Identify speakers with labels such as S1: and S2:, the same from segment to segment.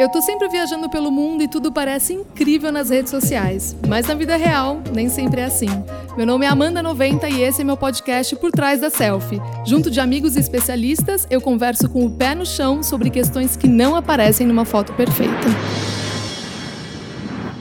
S1: Eu tô sempre viajando pelo mundo e tudo parece incrível nas redes sociais, mas na vida real nem sempre é assim. Meu nome é Amanda 90 e esse é meu podcast Por Trás da Selfie. Junto de amigos e especialistas, eu converso com o pé no chão sobre questões que não aparecem numa foto perfeita.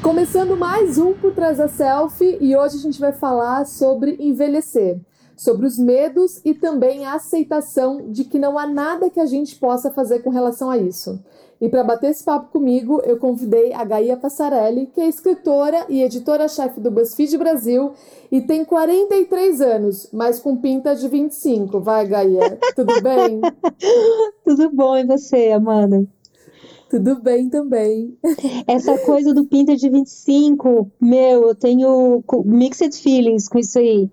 S1: Começando mais um Por Trás da Selfie e hoje a gente vai falar sobre envelhecer sobre os medos e também a aceitação de que não há nada que a gente possa fazer com relação a isso. E para bater esse papo comigo, eu convidei a Gaia Passarelli, que é escritora e editora-chefe do BuzzFeed Brasil e tem 43 anos, mas com pinta de 25. Vai, Gaia, tudo bem?
S2: tudo bom, e você, Amanda?
S1: Tudo bem também.
S2: Essa coisa do pinta de 25, meu, eu tenho mixed feelings com isso aí.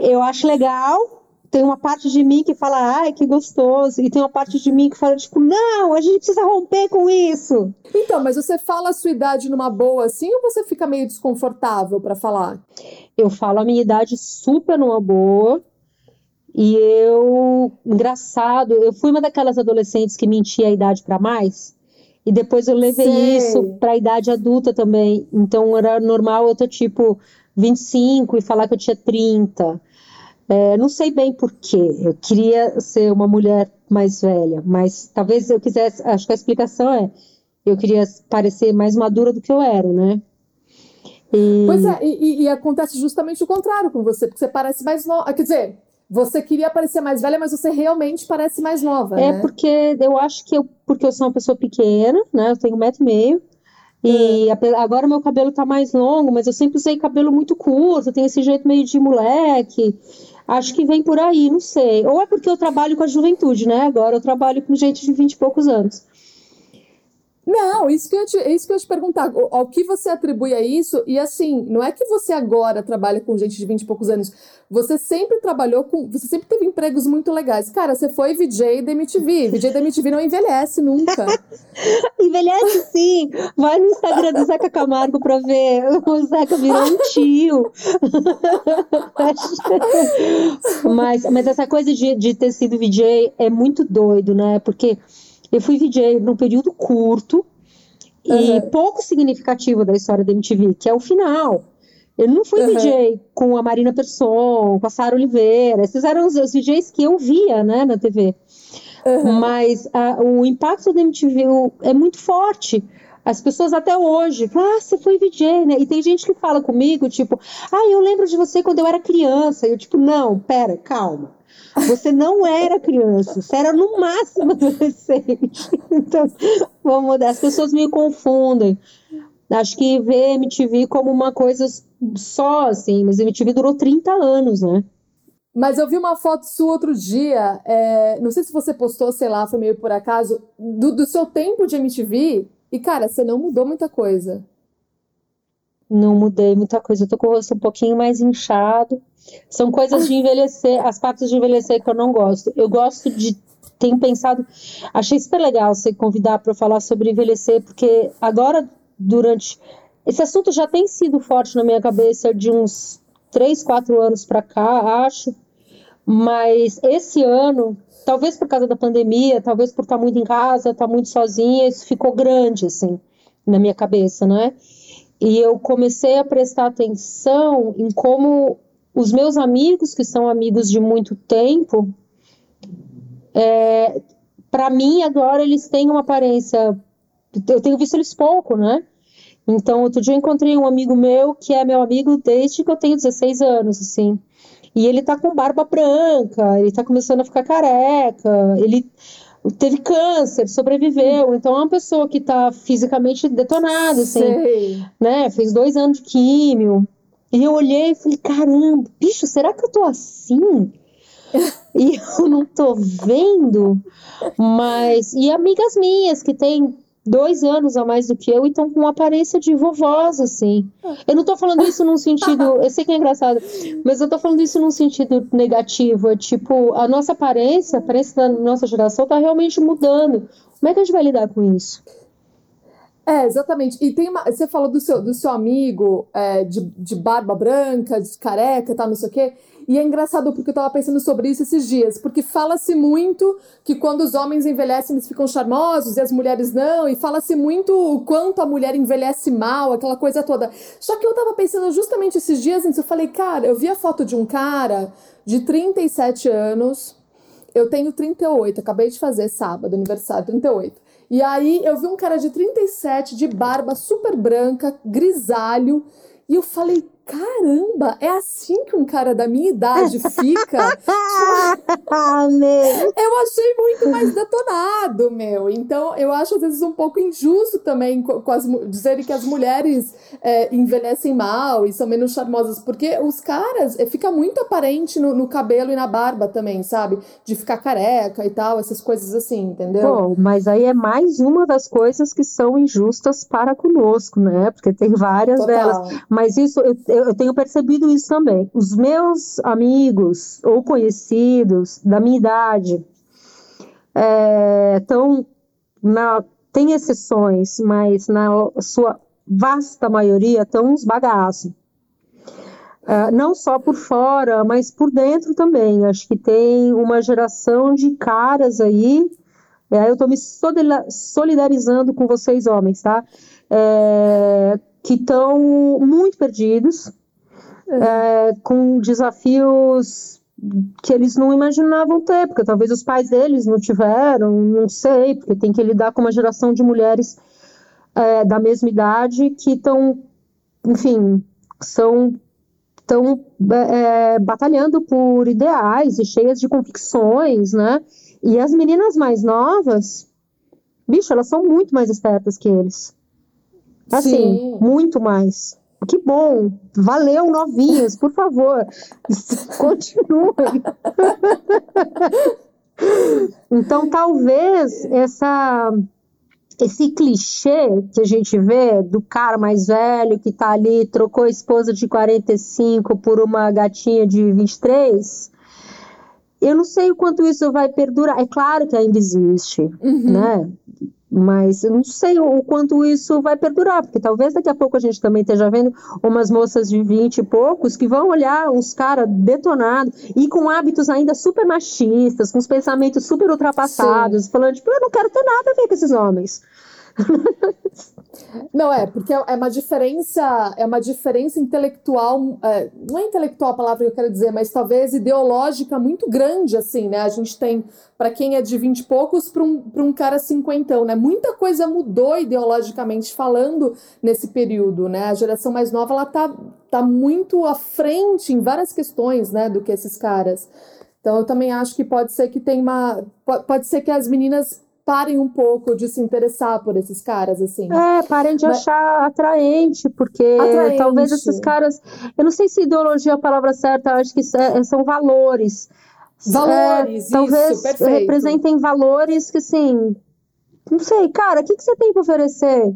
S2: Eu acho legal, tem uma parte de mim que fala, ai, que gostoso, e tem uma parte de mim que fala, tipo, não, a gente precisa romper com isso.
S1: Então, mas você fala a sua idade numa boa assim ou você fica meio desconfortável para falar?
S2: Eu falo a minha idade super numa boa. E eu, engraçado, eu fui uma daquelas adolescentes que mentia a idade para mais. E depois eu levei Sei. isso para a idade adulta também. Então era normal eu ter tipo 25 e falar que eu tinha 30. É, não sei bem porquê. Eu queria ser uma mulher mais velha, mas talvez eu quisesse. Acho que a explicação é: eu queria parecer mais madura do que eu era, né?
S1: E... Pois é, e, e, acontece justamente o contrário com você, porque você parece mais nova. Quer dizer, você queria parecer mais velha, mas você realmente parece mais nova.
S2: É
S1: né?
S2: porque eu acho que eu, porque eu sou uma pessoa pequena, né? Eu tenho um metro e meio. E é. agora meu cabelo tá mais longo, mas eu sempre usei cabelo muito curto, tenho esse jeito meio de moleque. Acho que vem por aí, não sei. Ou é porque eu trabalho com a juventude, né? Agora eu trabalho com gente de 20 e poucos anos.
S1: Não, isso que eu te, isso que eu te perguntar. Ao que você atribui a isso? E assim, não é que você agora trabalha com gente de 20 e poucos anos. Você sempre trabalhou com. Você sempre teve empregos muito legais. Cara, você foi VJ da MTV. VJ da MTV não envelhece nunca.
S2: envelhece sim. Vai no Instagram do Zeca Camargo pra ver. O Zeca virou um tio. mas, mas essa coisa de, de ter sido VJ é muito doido, né? Porque eu fui VJ num período curto e pouco significativo da história da MTV, que é o final. Eu não fui uhum. VJ com a Marina Persson, com a Sara Oliveira. Esses eram os, os VJs que eu via, né, na TV. Uhum. Mas a, o impacto da MTV é muito forte. As pessoas até hoje falam, ah, você foi VJ, né? E tem gente que fala comigo, tipo, ah, eu lembro de você quando eu era criança. E eu, tipo, não, pera, calma. Você não era criança, você era no máximo adolescente. Então, vamos mudar. As pessoas me confundem. Acho que vê MTV como uma coisa só, assim, mas MTV durou 30 anos, né?
S1: Mas eu vi uma foto sua outro dia, é, não sei se você postou, sei lá, foi meio por acaso, do, do seu tempo de MTV, e cara, você não mudou muita coisa.
S2: Não mudei muita coisa, eu tô com o rosto um pouquinho mais inchado. São coisas de envelhecer, as partes de envelhecer que eu não gosto. Eu gosto de. Tenho pensado. Achei super legal você convidar para falar sobre envelhecer, porque agora, durante. Esse assunto já tem sido forte na minha cabeça de uns 3, 4 anos para cá, acho. Mas esse ano, talvez por causa da pandemia, talvez por estar muito em casa, estar muito sozinha, isso ficou grande, assim, na minha cabeça, né? E eu comecei a prestar atenção em como os meus amigos, que são amigos de muito tempo, é, para mim agora eles têm uma aparência. Eu tenho visto eles pouco, né? Então, outro dia eu encontrei um amigo meu que é meu amigo desde que eu tenho 16 anos, assim. E ele tá com barba branca, ele tá começando a ficar careca, ele teve câncer, sobreviveu. Então é uma pessoa que tá fisicamente detonada, assim. Sei. Né? Fez dois anos de químio. E eu olhei e falei, caramba, bicho, será que eu tô assim? e eu não tô vendo, mas. E amigas minhas que têm dois anos a mais do que eu e estão com uma aparência de vovós, assim. Eu não tô falando isso num sentido. Eu sei que é engraçado, mas eu tô falando isso num sentido negativo. É tipo, a nossa aparência, a aparência da nossa geração tá realmente mudando. Como é que a gente vai lidar com isso?
S1: É, exatamente. E tem uma. Você falou do seu, do seu amigo é, de, de barba branca, de careca, tá, não sei o quê. E é engraçado porque eu tava pensando sobre isso esses dias, porque fala-se muito que quando os homens envelhecem eles ficam charmosos e as mulheres não, e fala-se muito o quanto a mulher envelhece mal, aquela coisa toda. Só que eu tava pensando justamente esses dias, eu falei, cara, eu vi a foto de um cara de 37 anos, eu tenho 38, acabei de fazer sábado, aniversário, 38. E aí eu vi um cara de 37, de barba super branca, grisalho, e eu falei, caramba, é assim que um cara da minha idade fica? eu achei muito mais detonado, meu. Então, eu acho às vezes um pouco injusto também com as, dizer que as mulheres é, envelhecem mal e são menos charmosas, porque os caras, é, fica muito aparente no, no, cabelo e na barba também, sabe? De ficar careca e tal, essas coisas assim, entendeu?
S2: Bom, mas aí é mais uma das coisas que são injustas para conosco, né? Porque tem várias Total. delas. Mas isso, eu, eu, tenho percebido isso também. Os meus amigos ou conhecidos da minha idade estão é, na tem exceções, mas na sua vasta maioria estão uns bagaços. Uh, não só por fora, mas por dentro também. Acho que tem uma geração de caras aí. É, eu estou me solidarizando com vocês, homens, tá? É, que estão muito perdidos, é, com desafios que eles não imaginavam ter, porque talvez os pais deles não tiveram, não sei, porque tem que lidar com uma geração de mulheres é, da mesma idade que estão, enfim, são estão é, batalhando por ideais e cheias de convicções, né? E as meninas mais novas, bicho, elas são muito mais espertas que eles. Assim, Sim. muito mais. Que bom, valeu, novinhos, por favor, continuem. então, talvez essa esse clichê que a gente vê do cara mais velho que tá ali, trocou a esposa de 45 por uma gatinha de 23, eu não sei o quanto isso vai perdurar. É claro que ainda existe, uhum. né? Mas eu não sei o quanto isso vai perdurar, porque talvez daqui a pouco a gente também esteja vendo umas moças de 20 e poucos que vão olhar uns caras detonados e com hábitos ainda super machistas, com os pensamentos super ultrapassados, Sim. falando, tipo, eu não quero ter nada a ver com esses homens.
S1: Não, é, porque é uma diferença, é uma diferença intelectual, é, não é intelectual a palavra que eu quero dizer, mas talvez ideológica muito grande, assim, né? A gente tem, para quem é de 20 e poucos, para um, um cara cinquentão, né? Muita coisa mudou ideologicamente falando nesse período, né? A geração mais nova, ela tá, tá muito à frente em várias questões, né, do que esses caras. Então, eu também acho que pode ser que tem uma. Pode ser que as meninas parem um pouco de se interessar por esses caras, assim.
S2: É, parem de Mas... achar atraente, porque atraente. talvez esses caras. Eu não sei se ideologia é a palavra certa, acho que é, são valores.
S1: Valores, é,
S2: talvez
S1: isso,
S2: representem valores que, assim. Não sei, cara, o que, que você tem para oferecer?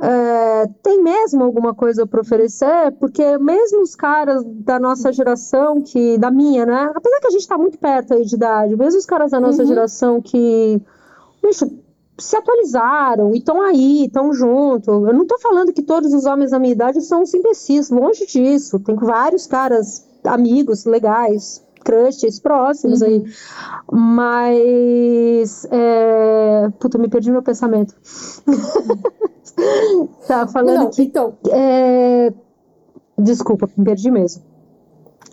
S2: É, tem mesmo alguma coisa para oferecer? Porque mesmo os caras da nossa geração, que da minha, né? Apesar que a gente está muito perto aí de idade, mesmo os caras da nossa uhum. geração que bicho, se atualizaram e estão aí, estão junto. Eu não estou falando que todos os homens da minha idade são imbecis, longe disso. Tem vários caras, amigos legais, crushes próximos uhum. aí. Mas. É... Puta, me perdi meu pensamento. tá falando não, que. Então. É... Desculpa, me perdi mesmo.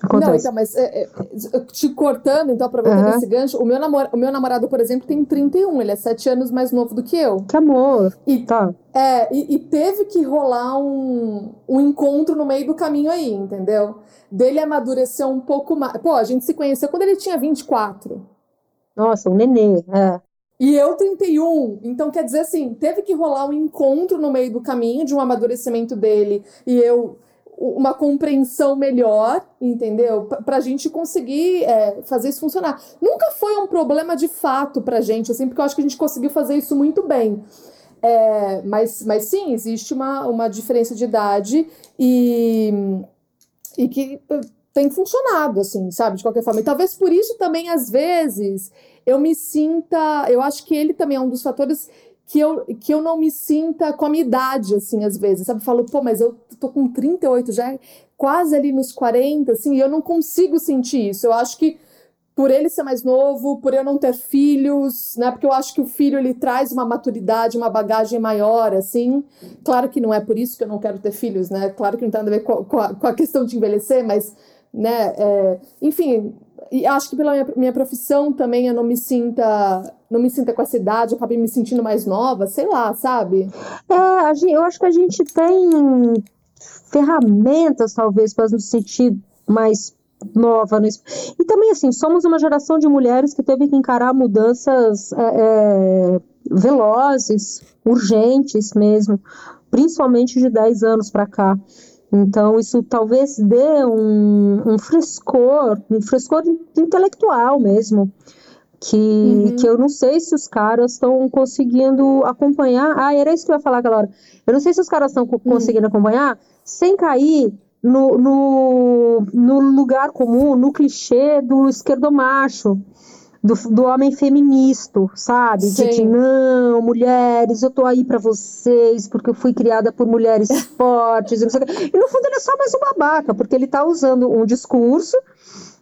S1: Acontece. Não, então, mas é, é, te cortando, então, aproveitando uhum. esse gancho, o meu, namor, o meu namorado, por exemplo, tem 31, ele é 7 anos mais novo do que eu.
S2: Que amor!
S1: E, tá. É, e, e, teve que rolar um, um encontro no meio do caminho aí, entendeu? Dele amadurecer um pouco mais. Pô, a gente se conheceu quando ele tinha 24.
S2: Nossa, um nenê, é.
S1: E eu 31. Então, quer dizer assim, teve que rolar um encontro no meio do caminho de um amadurecimento dele e eu uma compreensão melhor, entendeu? Para a gente conseguir é, fazer isso funcionar. Nunca foi um problema de fato para a gente, assim, porque eu acho que a gente conseguiu fazer isso muito bem. É, mas, mas sim, existe uma, uma diferença de idade e, e que tem funcionado, assim, sabe? De qualquer forma. E talvez por isso também, às vezes, eu me sinta. Eu acho que ele também é um dos fatores que eu, que eu não me sinta com a minha idade, assim, às vezes, sabe? Eu falo, pô, mas eu tô com 38 já, quase ali nos 40, assim, e eu não consigo sentir isso. Eu acho que por ele ser mais novo, por eu não ter filhos, né? Porque eu acho que o filho ele traz uma maturidade, uma bagagem maior, assim. Claro que não é por isso que eu não quero ter filhos, né? Claro que não tem nada a ver com, a, com a, questão de envelhecer, mas, né? É, enfim, e acho que pela minha, minha, profissão também eu não me sinta, não me sinta com essa idade, eu acabei me sentindo mais nova, sei lá, sabe?
S2: É, eu acho que a gente tem ferramentas, talvez, para nos sentir mais nova. No... E também, assim, somos uma geração de mulheres que teve que encarar mudanças é, é, velozes, urgentes mesmo, principalmente de 10 anos para cá. Então, isso talvez dê um, um frescor, um frescor intelectual mesmo, que, uhum. que eu não sei se os caras estão conseguindo acompanhar. Ah, era isso que eu ia falar hora. Eu não sei se os caras estão uhum. conseguindo acompanhar sem cair no, no, no lugar comum, no clichê do esquerdomacho. Do, do homem feminista, sabe? Sim. De, não, mulheres, eu tô aí para vocês, porque eu fui criada por mulheres fortes. E, e no fundo ele é só mais um babaca, porque ele tá usando um discurso,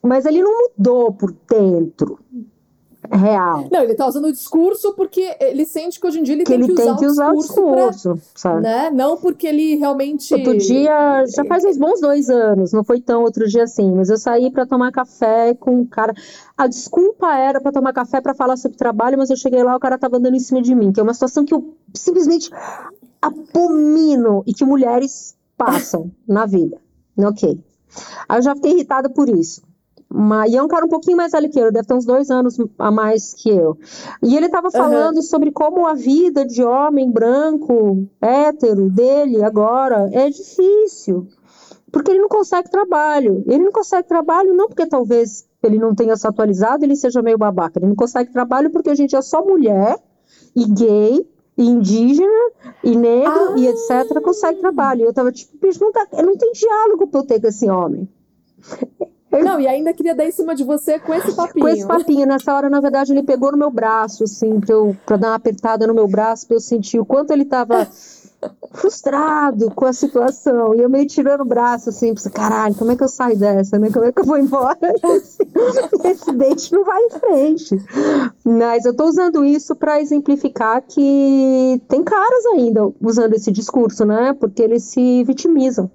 S2: mas ele não mudou por dentro, real.
S1: Não, ele tá usando o discurso porque ele sente que hoje em dia ele
S2: que
S1: tem
S2: ele
S1: que usar,
S2: tem que usar o discurso, pra,
S1: sabe? Né? Não porque ele realmente.
S2: Outro dia, já faz uns bons dois anos, não foi tão outro dia assim, mas eu saí para tomar café com um cara. A desculpa era para tomar café para falar sobre trabalho, mas eu cheguei lá, o cara tava andando em cima de mim, que é uma situação que eu simplesmente abomino e que mulheres passam na vida. Ok. Aí eu já fiquei irritada por isso. Mas, e é um cara um pouquinho mais velho que eu, deve ter uns dois anos a mais que eu. E ele estava falando uhum. sobre como a vida de homem branco, hétero, dele agora é difícil. Porque ele não consegue trabalho. Ele não consegue trabalho não porque talvez ele não tenha se atualizado, ele seja meio babaca. Ele não consegue trabalho porque a gente é só mulher e gay e indígena e negro ah. e etc. consegue trabalho. Eu tava tipo, bicho, não, tá, não tem diálogo pra eu ter com esse homem.
S1: Não, e ainda queria dar em cima de você com esse papinho.
S2: Com esse papinho. Nessa hora, na verdade, ele pegou no meu braço, assim, pra, eu, pra dar uma apertada no meu braço, pra eu sentir o quanto ele tava frustrado com a situação. E eu meio tirando o braço, assim, pensei, caralho, como é que eu saio dessa, né? Como é que eu vou embora? Esse dente não vai em frente. Mas eu tô usando isso para exemplificar que tem caras ainda usando esse discurso, né? Porque eles se vitimizam.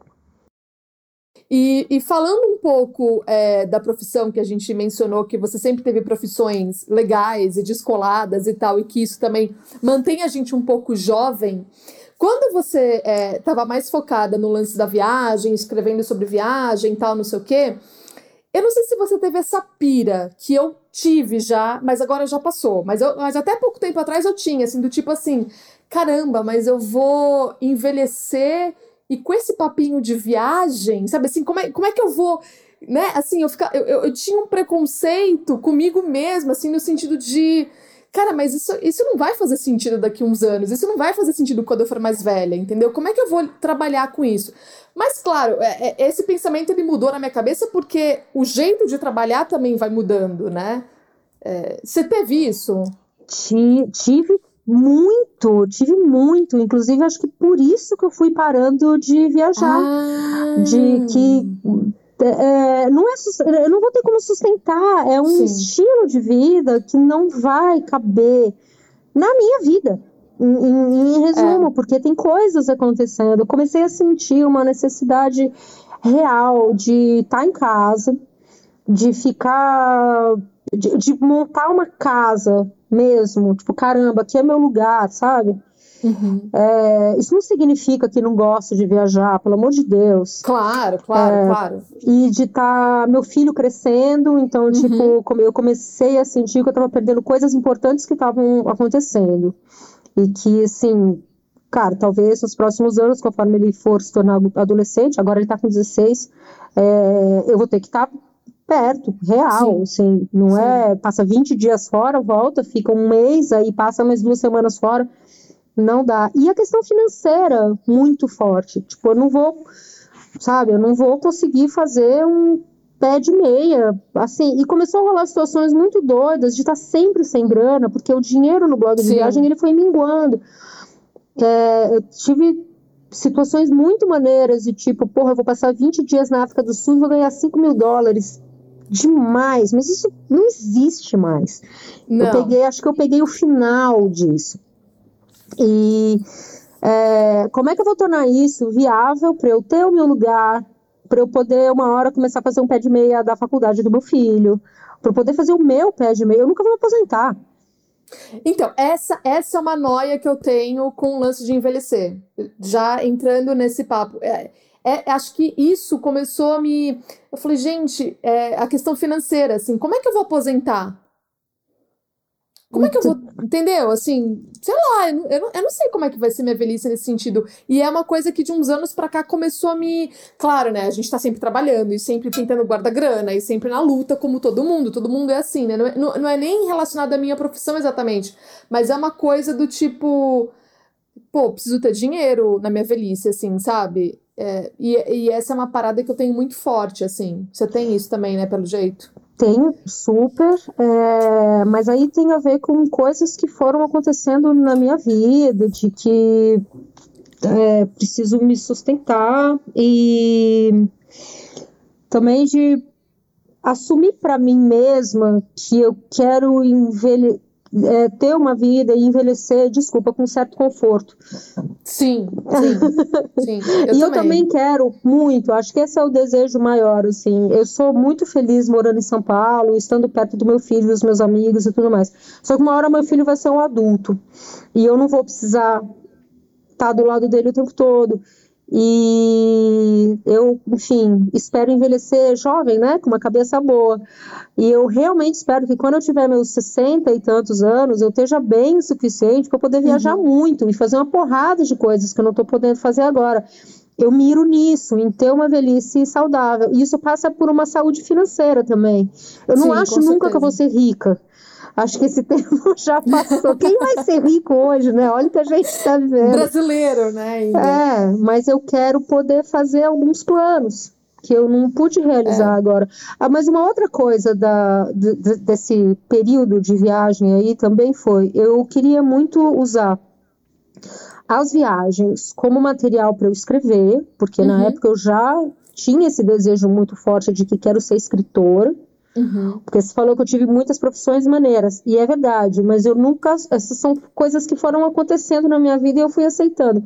S1: E, e, falando um pouco é, da profissão que a gente mencionou, que você sempre teve profissões legais e descoladas e tal, e que isso também mantém a gente um pouco jovem. Quando você estava é, mais focada no lance da viagem, escrevendo sobre viagem e tal, não sei o quê, eu não sei se você teve essa pira que eu tive já, mas agora já passou. Mas, eu, mas até pouco tempo atrás eu tinha, assim, do tipo assim: caramba, mas eu vou envelhecer e com esse papinho de viagem, sabe assim, como é, como é que eu vou né? Assim, eu, fica, eu, eu, eu, tinha um preconceito comigo mesma, assim, no sentido de. Cara, mas isso, isso não vai fazer sentido daqui a uns anos, isso não vai fazer sentido quando eu for mais velha, entendeu? Como é que eu vou trabalhar com isso? Mas, claro, é, é, esse pensamento ele mudou na minha cabeça porque o jeito de trabalhar também vai mudando, né? É, você teve isso?
S2: Tive muito, tive muito. Inclusive, acho que por isso que eu fui parando de viajar. Ah. De que é, não é, eu não vou ter como sustentar. É um Sim. estilo de vida que não vai caber na minha vida. Em, em, em resumo, é. porque tem coisas acontecendo. Eu comecei a sentir uma necessidade real de estar tá em casa, de ficar. De, de montar uma casa mesmo, tipo, caramba, aqui é meu lugar, sabe? Uhum. É, isso não significa que não gosto de viajar, pelo amor de Deus.
S1: Claro, claro, é, claro.
S2: E de estar tá meu filho crescendo, então, uhum. tipo, eu comecei a sentir que eu estava perdendo coisas importantes que estavam acontecendo. E que, assim, cara, talvez nos próximos anos, conforme ele for se tornar adolescente, agora ele está com 16, é, eu vou ter que estar tá perto, real, Sim. assim, não Sim. é, passa 20 dias fora, volta, fica um mês, aí passa mais duas semanas fora, não dá. E a questão financeira, muito forte, tipo, eu não vou, sabe, eu não vou conseguir fazer um pé de meia, assim, e começou a rolar situações muito doidas de estar sempre sem grana, porque o dinheiro no blog de Sim. viagem, ele foi minguando. É, eu tive situações muito maneiras e tipo, porra, eu vou passar 20 dias na África do Sul e vou ganhar 5 mil dólares. Demais, mas isso não existe mais. Não. Eu peguei, acho que eu peguei o final disso. E é, como é que eu vou tornar isso viável para eu ter o meu lugar, para eu poder uma hora começar a fazer um pé de meia da faculdade do meu filho, para eu poder fazer o meu pé de meia? Eu nunca vou me aposentar.
S1: Então, essa, essa é uma noia que eu tenho com o lance de envelhecer. Já entrando nesse papo. É, é, acho que isso começou a me. Eu falei, gente, é, a questão financeira, assim, como é que eu vou aposentar? Como é que eu vou. Entendeu? Assim, sei lá, eu não, eu não sei como é que vai ser minha velhice nesse sentido. E é uma coisa que de uns anos pra cá começou a me. Claro, né? A gente tá sempre trabalhando e sempre tentando guardar grana e sempre na luta, como todo mundo. Todo mundo é assim, né? Não é, não, não é nem relacionado à minha profissão exatamente. Mas é uma coisa do tipo. Pô, preciso ter dinheiro na minha velhice, assim, sabe? É, e, e essa é uma parada que eu tenho muito forte, assim. Você tem isso também, né, pelo jeito?
S2: Tenho, super, é, mas aí tem a ver com coisas que foram acontecendo na minha vida, de que é, preciso me sustentar e também de assumir para mim mesma que eu quero envelhecer é, ter uma vida e envelhecer, desculpa, com certo conforto.
S1: Sim, sim, sim.
S2: Eu e também. eu também quero muito, acho que esse é o desejo maior, assim. Eu sou muito feliz morando em São Paulo, estando perto do meu filho, dos meus amigos e tudo mais. Só que uma hora meu filho vai ser um adulto e eu não vou precisar estar do lado dele o tempo todo. E eu, enfim, espero envelhecer jovem, né? Com uma cabeça boa. E eu realmente espero que quando eu tiver meus 60 e tantos anos, eu esteja bem o suficiente para poder viajar uhum. muito e fazer uma porrada de coisas que eu não estou podendo fazer agora. Eu miro nisso, em ter uma velhice saudável. E isso passa por uma saúde financeira também. Eu não Sim, acho nunca certeza. que eu vou ser rica. Acho que esse tempo já passou. Quem vai ser rico hoje, né? Olha o que a gente está vivendo.
S1: Brasileiro, né? Ainda.
S2: É, mas eu quero poder fazer alguns planos que eu não pude realizar é. agora. Ah, mas uma outra coisa da, de, desse período de viagem aí também foi, eu queria muito usar as viagens como material para eu escrever, porque uhum. na época eu já tinha esse desejo muito forte de que quero ser escritora. Uhum. Porque você falou que eu tive muitas profissões maneiras, e é verdade, mas eu nunca. Essas são coisas que foram acontecendo na minha vida e eu fui aceitando.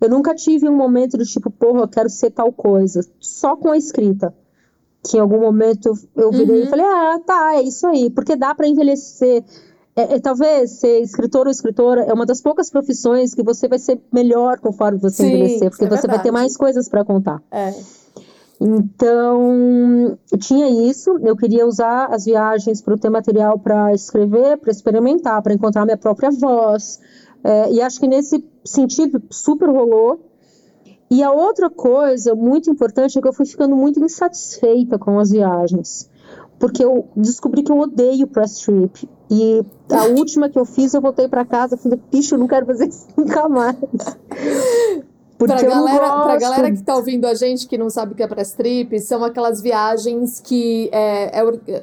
S2: Eu nunca tive um momento do tipo, porra, eu quero ser tal coisa, só com a escrita. Que em algum momento eu virei uhum. e falei, ah, tá, é isso aí, porque dá para envelhecer. É, é, talvez ser escritor ou escritora é uma das poucas profissões que você vai ser melhor conforme você Sim, envelhecer, porque é você vai ter mais coisas para contar.
S1: É.
S2: Então, tinha isso, eu queria usar as viagens para ter material para escrever, para experimentar, para encontrar minha própria voz. É, e acho que nesse sentido super rolou. E a outra coisa muito importante é que eu fui ficando muito insatisfeita com as viagens. Porque eu descobri que eu odeio press trip. E a última que eu fiz, eu voltei para casa e falei, bicho, eu não quero fazer isso nunca mais.
S1: Porque pra galera, pra galera que tá ouvindo a gente que não sabe o que é press trip, são aquelas viagens que é, é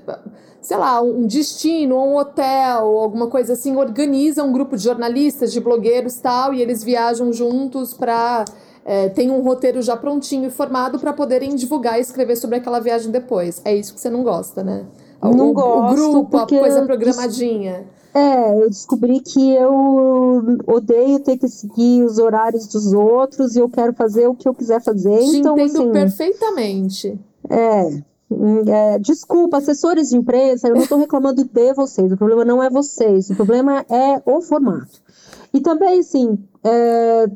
S1: sei lá, um destino, um hotel, alguma coisa assim, organiza um grupo de jornalistas, de blogueiros tal, e eles viajam juntos para é, tem um roteiro já prontinho e formado para poderem divulgar e escrever sobre aquela viagem depois. É isso que você não gosta, né?
S2: Não o, gosto.
S1: O grupo, a coisa programadinha.
S2: É, eu descobri que eu odeio ter que seguir os horários dos outros e eu quero fazer o que eu quiser fazer. Te então,
S1: entendo
S2: assim,
S1: perfeitamente.
S2: É, é, desculpa, assessores de imprensa, eu não estou reclamando de vocês, o problema não é vocês, o problema é o formato. E também, assim, é,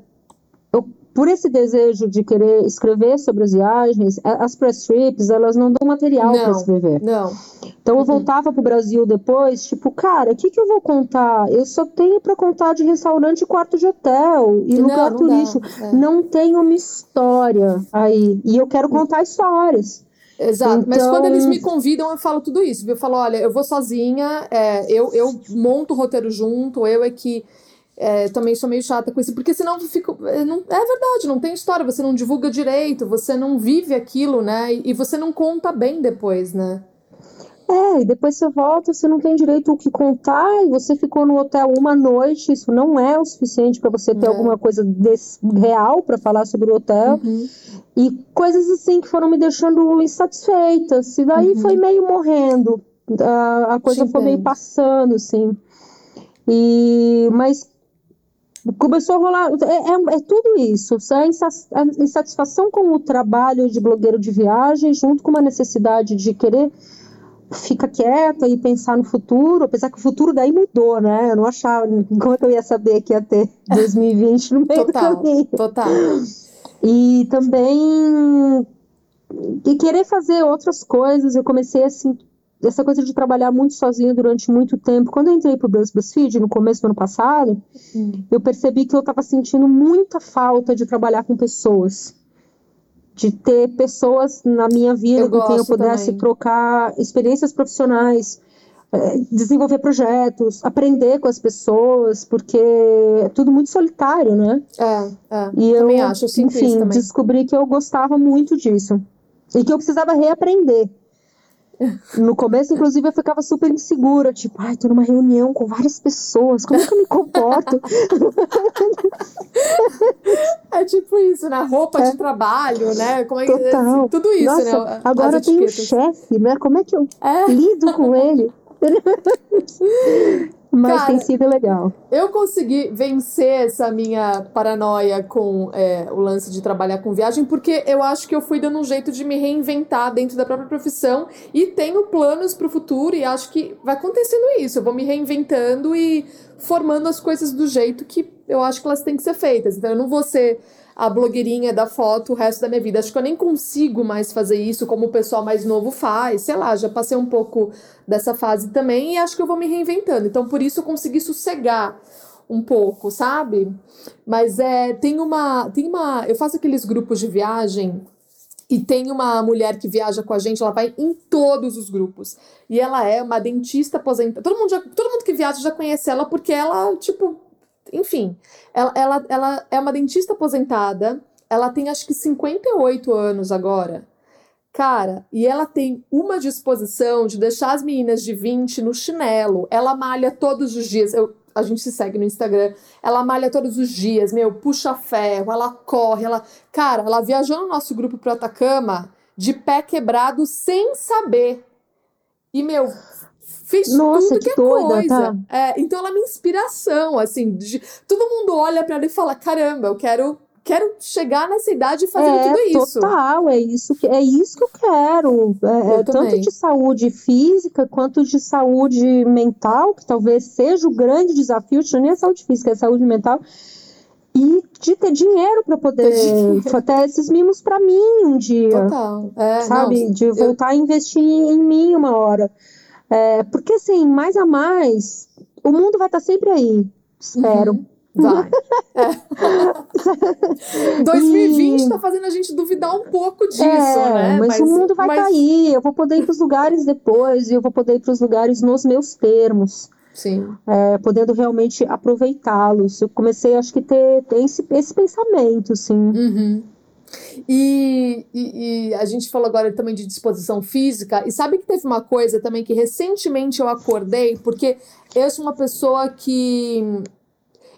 S2: por esse desejo de querer escrever sobre as viagens, as press trips, elas não dão material para escrever.
S1: Não.
S2: Então eu uhum. voltava para o Brasil depois, tipo, cara, o que, que eu vou contar? Eu só tenho para contar de restaurante e quarto de hotel e não, lugar não turístico. É. Não tem uma história aí. E eu quero contar histórias.
S1: Exato, então... mas quando eles me convidam, eu falo tudo isso. Eu falo, olha, eu vou sozinha, é, eu, eu monto o roteiro junto, eu é que é, também sou meio chata com isso, porque senão fica. É, não, é verdade, não tem história, você não divulga direito, você não vive aquilo, né? E, e você não conta bem depois, né?
S2: É, e depois você volta, você não tem direito o que contar, e você ficou no hotel uma noite, isso não é o suficiente para você ter é. alguma coisa desse, real para falar sobre o hotel. Uhum. E coisas assim que foram me deixando insatisfeitas. E daí uhum. foi meio morrendo. A, a coisa Te foi entendo. meio passando, assim. E, mas começou a rolar. É, é, é tudo isso. A insatisfação com o trabalho de blogueiro de viagem, junto com uma necessidade de querer ficar quieta e pensar no futuro, apesar que o futuro daí mudou, né? Eu não achava. Como é que eu ia saber que ia ter 2020 no meio
S1: total,
S2: do caminho?
S1: Total.
S2: E também e querer fazer outras coisas. Eu comecei assim essa coisa de trabalhar muito sozinha durante muito tempo. Quando eu entrei para o BuzzFeed, no começo do ano passado, hum. eu percebi que eu estava sentindo muita falta de trabalhar com pessoas. De ter pessoas na minha vida eu com quem eu pudesse também. trocar experiências profissionais, eh, desenvolver projetos, aprender com as pessoas, porque é tudo muito solitário, né?
S1: É, é. E eu, também acho, eu
S2: enfim, descobri que eu gostava muito disso. E que eu precisava reaprender. No começo, inclusive, eu ficava super insegura, tipo, ai, tô numa reunião com várias pessoas, como é que eu me comporto?
S1: é tipo isso, né? Roupa é. de trabalho, né? Como é que assim, tudo isso, Nossa,
S2: né? Agora eu tenho um chefe, né? Como é que eu é. lido com ele? Mas Cara, tem sido legal.
S1: Eu consegui vencer essa minha paranoia com é, o lance de trabalhar com viagem, porque eu acho que eu fui dando um jeito de me reinventar dentro da própria profissão e tenho planos para o futuro e acho que vai acontecendo isso. Eu vou me reinventando e formando as coisas do jeito que eu acho que elas têm que ser feitas. Então eu não vou ser a blogueirinha da foto o resto da minha vida. Acho que eu nem consigo mais fazer isso como o pessoal mais novo faz. Sei lá, já passei um pouco dessa fase também e acho que eu vou me reinventando. Então, por isso eu consegui sossegar um pouco, sabe? Mas é, tem uma, tem uma, eu faço aqueles grupos de viagem e tem uma mulher que viaja com a gente, ela vai em todos os grupos. E ela é uma dentista aposentada. Todo mundo, já, todo mundo que viaja já conhece ela porque ela, tipo, enfim, ela, ela, ela é uma dentista aposentada, ela tem acho que 58 anos agora. Cara, e ela tem uma disposição de deixar as meninas de 20 no chinelo. Ela malha todos os dias. Eu, a gente se segue no Instagram. Ela malha todos os dias, meu, puxa ferro, ela corre, ela. Cara, ela viajou no nosso grupo pro Atacama de pé quebrado sem saber. E, meu, Fez Nossa, tudo que, que é doida, coisa. Tá? É, então ela é uma inspiração, assim. De, todo mundo olha para ela e fala: caramba, eu quero quero chegar nessa idade e fazer é, tudo
S2: isso. Total, é isso que é isso que eu quero. É, eu é, tanto de saúde física quanto de saúde mental, que talvez seja o grande desafio, não nem a saúde física, é a saúde mental. E de ter dinheiro para poder ter esses mimos para mim um dia.
S1: Total. É,
S2: sabe? Não, de voltar eu... a investir em mim uma hora. É, porque, assim, mais a mais, o mundo vai estar tá sempre aí, espero. Uhum.
S1: Vai. É. 2020 está fazendo a gente duvidar um pouco disso, é,
S2: né? Mas, mas, o mundo vai estar mas... tá aí. Eu vou poder ir para os lugares depois, e eu vou poder ir para os lugares nos meus termos.
S1: Sim.
S2: É, podendo realmente aproveitá-los. Eu comecei, acho que, ter, ter esse, esse pensamento, assim.
S1: Uhum. E, e, e, a gente falou agora também de disposição física. E sabe que teve uma coisa também que recentemente eu acordei, porque eu sou uma pessoa que.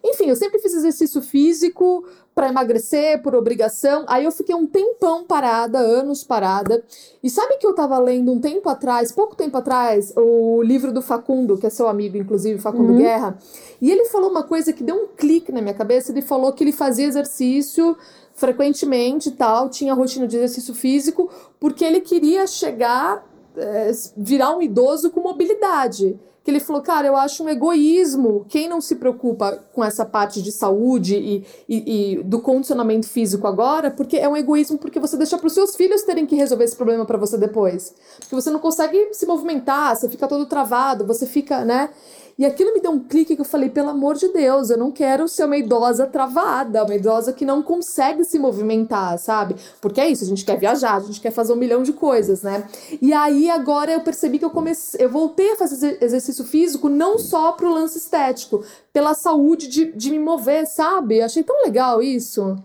S1: Enfim, eu sempre fiz exercício físico para emagrecer, por obrigação. Aí eu fiquei um tempão parada, anos parada. E sabe que eu tava lendo um tempo atrás, pouco tempo atrás, o livro do Facundo, que é seu amigo, inclusive, Facundo uhum. Guerra. E ele falou uma coisa que deu um clique na minha cabeça. Ele falou que ele fazia exercício frequentemente tal, tinha rotina de exercício físico, porque ele queria chegar, é, virar um idoso com mobilidade. Que ele falou, cara, eu acho um egoísmo quem não se preocupa com essa parte de saúde e, e, e do condicionamento físico agora, porque é um egoísmo porque você deixa para os seus filhos terem que resolver esse problema para você depois. Porque você não consegue se movimentar, você fica todo travado, você fica, né? E aquilo me deu um clique que eu falei, pelo amor de Deus, eu não quero ser uma idosa travada, uma idosa que não consegue se movimentar, sabe? Porque é isso, a gente quer viajar, a gente quer fazer um milhão de coisas, né? E aí agora eu percebi que eu comecei, eu voltei a fazer exercício físico não só pro lance estético, pela saúde de, de me mover, sabe? Eu achei tão legal isso.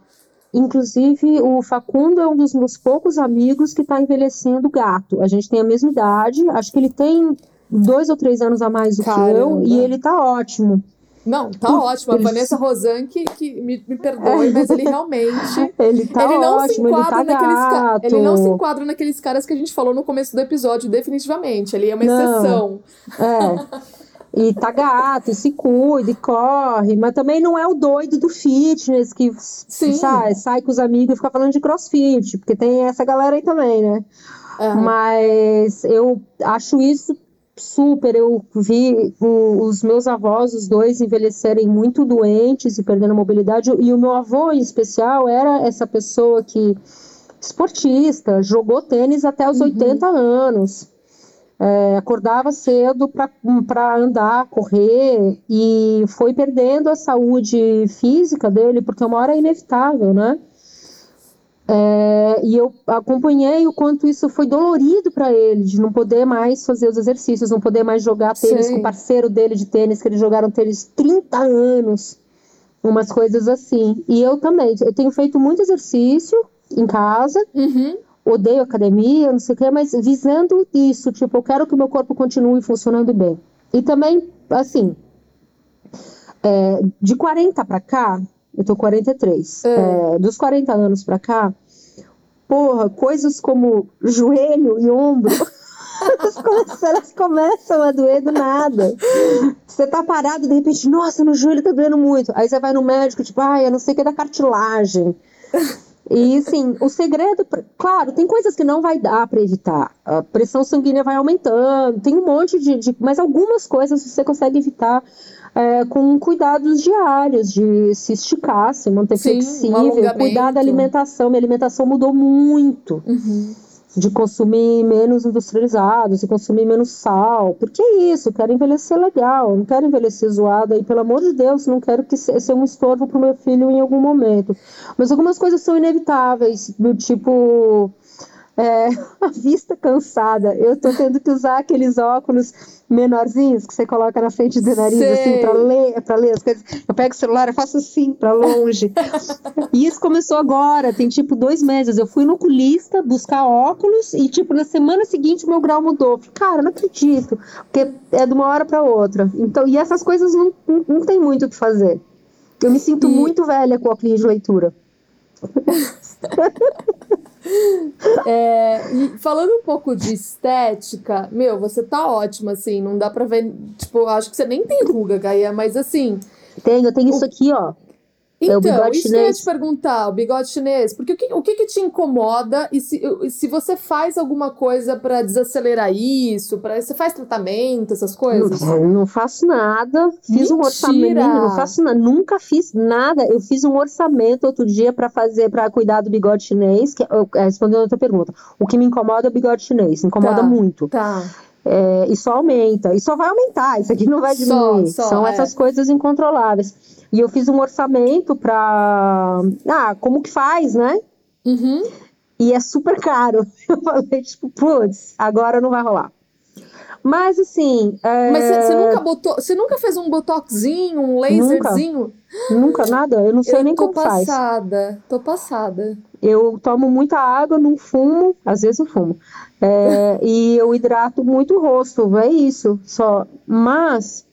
S2: inclusive, o Facundo é um dos meus poucos amigos que está envelhecendo gato. A gente tem a mesma idade, acho que ele tem dois ou três anos a mais do Caramba. que eu, e ele tá ótimo.
S1: Não, tá Por, ótimo. A Vanessa Rosan, que, que me, me perdoe, mas ele realmente.
S2: ele tá ele não ótimo, se enquadra ele tá naqueles gato.
S1: Ele não se enquadra naqueles caras que a gente falou no começo do episódio, definitivamente. Ele é uma não. exceção.
S2: É. E tá gato, e se cuida, e corre, mas também não é o doido do fitness que sai, sai com os amigos e fica falando de crossfit, porque tem essa galera aí também, né? Uhum. Mas eu acho isso super. Eu vi os meus avós, os dois, envelhecerem muito doentes e perdendo mobilidade. E o meu avô, em especial, era essa pessoa que, esportista, jogou tênis até os uhum. 80 anos. É, acordava cedo para andar, correr e foi perdendo a saúde física dele, porque uma hora é inevitável, né? É, e eu acompanhei o quanto isso foi dolorido para ele, de não poder mais fazer os exercícios, não poder mais jogar tênis Sim. com o parceiro dele de tênis, que eles jogaram tênis 30 anos, umas coisas assim. E eu também, eu tenho feito muito exercício em casa,
S1: uhum.
S2: odeio academia, não sei o que, mas visando isso, tipo, eu quero que o meu corpo continue funcionando bem. E também, assim, é, de 40 para cá, eu tô 43. É. É, dos 40 anos pra cá, porra, coisas como joelho e ombro. elas começam a doer do nada. Você tá parado, de repente, nossa, meu joelho tá doendo muito. Aí você vai no médico, tipo, ai, eu não sei o que é da cartilagem. E assim, o segredo, claro, tem coisas que não vai dar para evitar. A pressão sanguínea vai aumentando, tem um monte de, de, Mas algumas coisas você consegue evitar é, com cuidados diários, de se esticar, se manter Sim, flexível, um cuidar da alimentação. Minha alimentação mudou muito.
S1: Uhum.
S2: De consumir menos industrializados, de consumir menos sal. Porque é isso, eu quero envelhecer legal, não quero envelhecer zoada. E pelo amor de Deus, não quero que seja um estorvo para o meu filho em algum momento. Mas algumas coisas são inevitáveis, do tipo é, a vista cansada. Eu tô tendo que usar aqueles óculos menorzinhos que você coloca na frente do nariz, Sei. assim, para ler, para ler as coisas. Eu pego o celular, eu faço assim, para longe. e isso começou agora, tem tipo dois meses. Eu fui no oculista buscar óculos e, tipo, na semana seguinte meu grau mudou. Cara, não acredito, porque é de uma hora para outra. Então, e essas coisas não, não, não tem muito o que fazer. Eu me sinto e... muito velha com óculos de leitura.
S1: É, e falando um pouco de estética, meu, você tá ótima, assim, não dá pra ver. Tipo, acho que você nem tem ruga, Gaia, mas assim.
S2: Tenho, eu tenho o, isso aqui, ó.
S1: É então, é isso chinês. que eu ia te perguntar, o bigode chinês. Porque o que, o que, que te incomoda e se, se você faz alguma coisa para desacelerar isso? Pra, você faz tratamento, essas coisas?
S2: Não, não faço nada. Fiz Mentira. um orçamento. Não faço nada. Nunca fiz nada. Eu fiz um orçamento outro dia para fazer, para cuidar do bigode chinês. Que, é, respondendo a tua pergunta. O que me incomoda é o bigode chinês. Me incomoda
S1: tá,
S2: muito.
S1: Tá.
S2: É, e só aumenta. E só vai aumentar. Isso aqui não vai diminuir. Só, só, São é. essas coisas incontroláveis. E eu fiz um orçamento para. Ah, como que faz, né?
S1: Uhum.
S2: E é super caro. Eu falei, tipo, putz, agora não vai rolar. Mas assim. É...
S1: Mas você nunca botou. Você nunca fez um botoxinho, um laserzinho?
S2: Nunca, nunca nada. Eu não sei eu nem como
S1: passada,
S2: faz.
S1: Tô passada, tô passada.
S2: Eu tomo muita água, não fumo, às vezes eu fumo. É, e eu hidrato muito o rosto, é isso só. Mas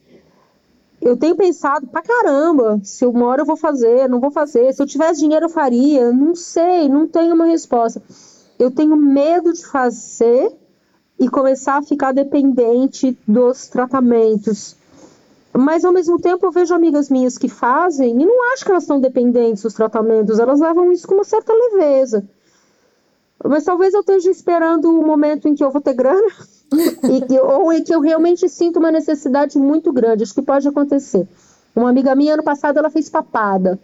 S2: eu tenho pensado pra caramba se uma hora eu vou fazer, não vou fazer. Se eu tivesse dinheiro, eu faria. Não sei, não tenho uma resposta. Eu tenho medo de fazer e começar a ficar dependente dos tratamentos. Mas ao mesmo tempo eu vejo amigas minhas que fazem e não acho que elas estão dependentes dos tratamentos, elas levam isso com uma certa leveza. Mas talvez eu esteja esperando o momento em que eu vou ter grana e que, ou em que eu realmente sinto uma necessidade muito grande. Acho que pode acontecer. Uma amiga minha, ano passado, ela fez papada.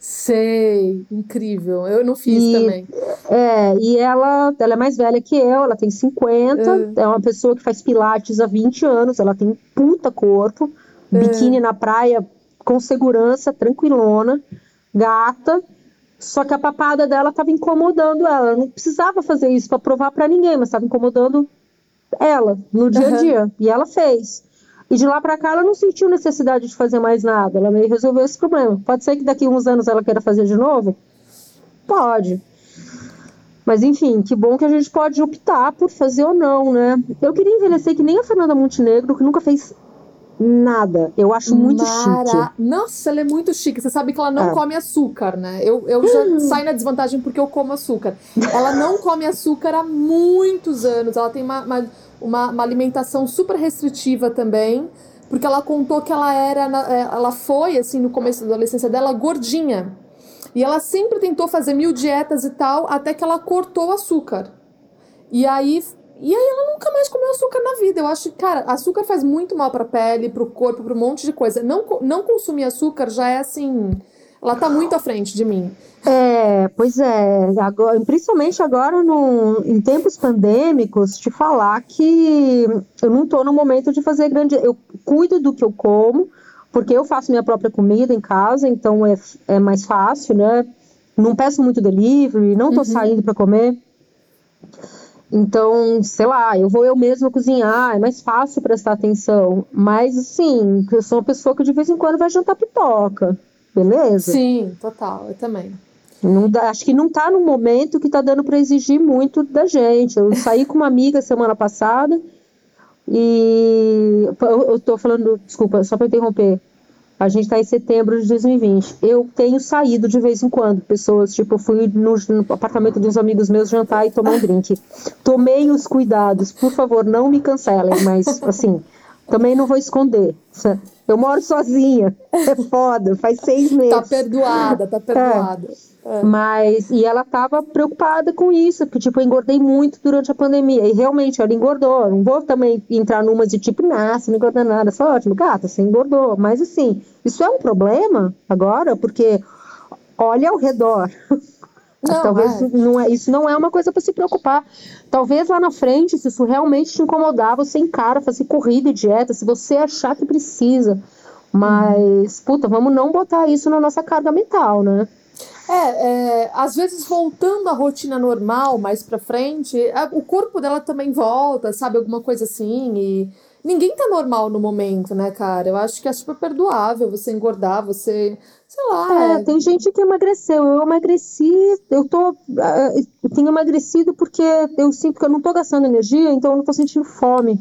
S1: Sei, incrível. Eu não fiz
S2: e,
S1: também.
S2: É, e ela, ela é mais velha que eu, ela tem 50, é. é uma pessoa que faz pilates há 20 anos, ela tem puta corpo, é. biquíni na praia com segurança, tranquilona, gata. Só que a papada dela estava incomodando ela. Ela não precisava fazer isso para provar para ninguém, mas estava incomodando ela, no dia a dia. Uhum. E ela fez. E de lá para cá ela não sentiu necessidade de fazer mais nada. Ela meio resolveu esse problema. Pode ser que daqui a uns anos ela queira fazer de novo? pode. Mas enfim, que bom que a gente pode optar por fazer ou não, né? Eu queria envelhecer que nem a Fernanda Montenegro, que nunca fez nada. Eu acho muito Mara... chique.
S1: Nossa, ela é muito chique. Você sabe que ela não é. come açúcar, né? Eu, eu já hum. saio na desvantagem porque eu como açúcar. Ela não come açúcar há muitos anos. Ela tem uma, uma, uma, uma alimentação super restritiva também. Porque ela contou que ela era. É, ela foi, assim, no começo da adolescência dela, gordinha. E ela sempre tentou fazer mil dietas e tal, até que ela cortou o açúcar. E aí e aí ela nunca mais comeu açúcar na vida. Eu acho que, cara, açúcar faz muito mal pra pele, pro corpo, pra um monte de coisa. Não, não consumir açúcar já é assim. Ela tá muito à frente de mim.
S2: É, pois é. Agora, principalmente agora no, em tempos pandêmicos, te falar que eu não tô no momento de fazer grande. Eu cuido do que eu como, porque eu faço minha própria comida em casa, então é, é mais fácil, né? Não peço muito delivery, não tô uhum. saindo para comer. Então, sei lá, eu vou eu mesma cozinhar, é mais fácil prestar atenção. Mas, assim, eu sou uma pessoa que de vez em quando vai jantar pipoca, beleza?
S1: Sim, total, eu também.
S2: Não dá, acho que não tá no momento que tá dando para exigir muito da gente. Eu saí com uma amiga semana passada e. Eu, tô falando, desculpa, só para interromper. A gente está em setembro de 2020. Eu tenho saído de vez em quando. Pessoas, tipo, eu fui no, no, apartamento de uns amigos meus jantar e tomar um drink. Tomei os cuidados. Por favor, não me cancelem, mas, assim, também não vou esconder. Eu moro sozinha. É foda. Faz seis meses.
S1: Tá perdoada, tá perdoada. É.
S2: É. Mas, e ela tava preocupada com isso, porque, tipo, eu engordei muito durante a pandemia. E realmente, ela engordou. Não vou também entrar numa de tipo, nossa, não engordou nada. Só ótimo, gata, você engordou. Mas, assim, isso é um problema agora, porque olha ao redor. Não, Talvez não é, isso não é uma coisa para se preocupar. Talvez lá na frente, se isso realmente te incomodar, você encara, fazer corrida e dieta, se você achar que precisa. Mas, uhum. puta, vamos não botar isso na nossa carga mental, né?
S1: É, é, às vezes voltando à rotina normal mais pra frente, o corpo dela também volta, sabe? Alguma coisa assim. E ninguém tá normal no momento, né, cara? Eu acho que é super perdoável você engordar, você. Sei lá.
S2: É, é... tem gente que emagreceu. Eu emagreci, eu tô. Ah, eu tenho emagrecido porque eu sinto que eu não tô gastando energia, então eu não tô sentindo fome.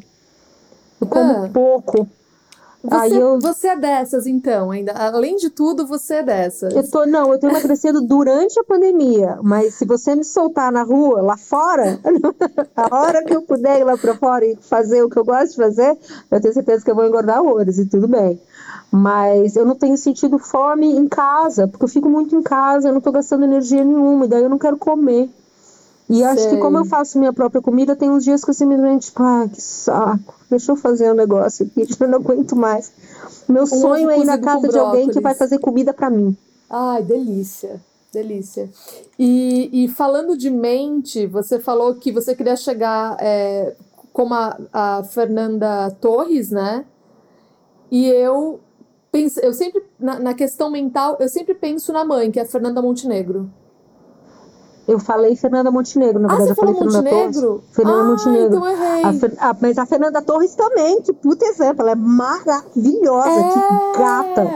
S2: Eu como é. pouco.
S1: Você, eu... você é dessas, então, ainda. Além de tudo, você é dessas.
S2: Eu tô, não, eu tô emagrecendo durante a pandemia, mas se você me soltar na rua, lá fora, a hora que eu puder ir lá pra fora e fazer o que eu gosto de fazer, eu tenho certeza que eu vou engordar horrores e tudo bem. Mas eu não tenho sentido fome em casa, porque eu fico muito em casa, eu não tô gastando energia nenhuma, e daí eu não quero comer. E acho que como eu faço minha própria comida, tem uns dias que eu simplesmente, tipo, ah, que saco, deixa eu fazer um negócio aqui, eu não aguento mais. Meu um sonho é ir na casa de alguém que vai fazer comida para mim.
S1: Ai, delícia, delícia. E, e falando de mente, você falou que você queria chegar é, como a, a Fernanda Torres, né? E eu penso, eu sempre, na, na questão mental, eu sempre penso na mãe, que é a Fernanda Montenegro.
S2: Eu falei Fernanda Montenegro, na
S1: ah,
S2: verdade.
S1: Você
S2: eu
S1: falou Fernanda Montenegro? Torres.
S2: Fernanda
S1: ah,
S2: Montenegro.
S1: Então errei.
S2: A, a, mas a Fernanda Torres também, que puta exemplo, ela é maravilhosa, é, que gata.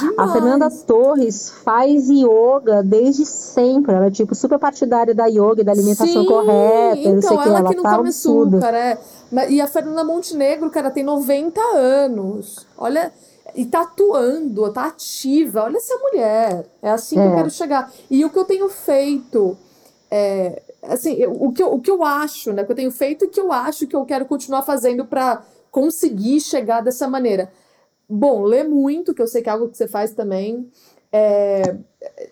S2: Demais. A Fernanda Torres faz yoga desde sempre. Ela é tipo super partidária da yoga, da alimentação
S1: Sim,
S2: correta.
S1: Então,
S2: não sei
S1: ela
S2: que, ela
S1: que não
S2: tá
S1: come açúcar, é. E a Fernanda Montenegro, cara, tem 90 anos. Olha e tá atuando, tá ativa. Olha essa mulher. É assim é. que eu é. quero chegar. E o que eu tenho feito é, assim, eu, o, que eu, o que eu acho, né, que eu tenho feito e que eu acho que eu quero continuar fazendo para conseguir chegar dessa maneira. Bom, ler muito, que eu sei que é algo que você faz também. É,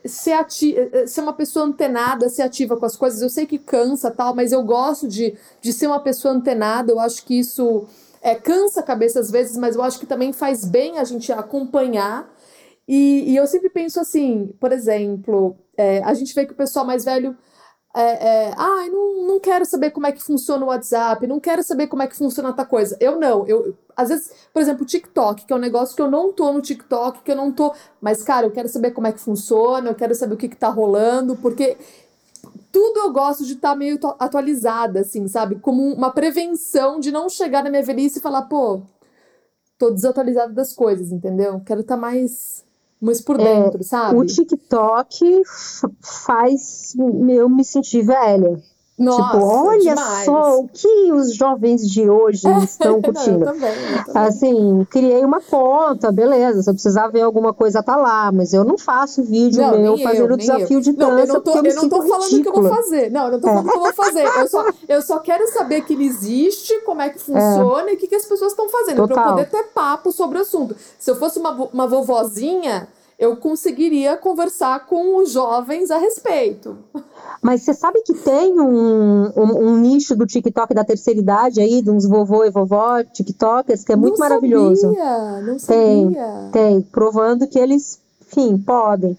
S1: ser, ati ser uma pessoa antenada, ser ativa com as coisas. Eu sei que cansa tal, mas eu gosto de, de ser uma pessoa antenada. Eu acho que isso é, cansa a cabeça às vezes, mas eu acho que também faz bem a gente acompanhar. E, e eu sempre penso assim, por exemplo, é, a gente vê que o pessoal mais velho é, é, ah, não, não quero saber como é que funciona o WhatsApp, não quero saber como é que funciona outra coisa. Eu não, eu, às vezes, por exemplo, o TikTok, que é um negócio que eu não tô no TikTok, que eu não tô, mas cara, eu quero saber como é que funciona, eu quero saber o que que tá rolando, porque tudo eu gosto de estar tá meio atualizada, assim, sabe? Como uma prevenção de não chegar na minha velhice e falar, pô, tô desatualizada das coisas, entendeu? Quero estar tá mais mas por dentro, é, sabe?
S2: O TikTok faz eu me sentir velha.
S1: Nossa,
S2: tipo, olha
S1: demais.
S2: só o que os jovens de hoje estão curtindo.
S1: Não, eu também, eu também.
S2: Assim, criei uma conta, beleza. Se eu precisar ver alguma coisa, tá lá. Mas eu não faço vídeo
S1: não,
S2: meu fazendo o desafio
S1: eu.
S2: de dança.
S1: Não, eu não tô,
S2: eu,
S1: eu não tô falando
S2: ridícula.
S1: que eu vou fazer. Não, eu não tô falando é. que eu vou fazer. Eu só, eu só quero saber que ele existe, como é que funciona é. e o que, que as pessoas estão fazendo. Total. Pra eu poder ter papo sobre o assunto. Se eu fosse uma, uma vovozinha eu conseguiria conversar com os jovens a respeito.
S2: Mas você sabe que tem um, um, um, nicho do TikTok da terceira idade aí, de uns vovô e vovó TikTokers, que é muito
S1: não
S2: maravilhoso.
S1: Sabia, não
S2: tem,
S1: sabia.
S2: tem, provando que eles, enfim, podem.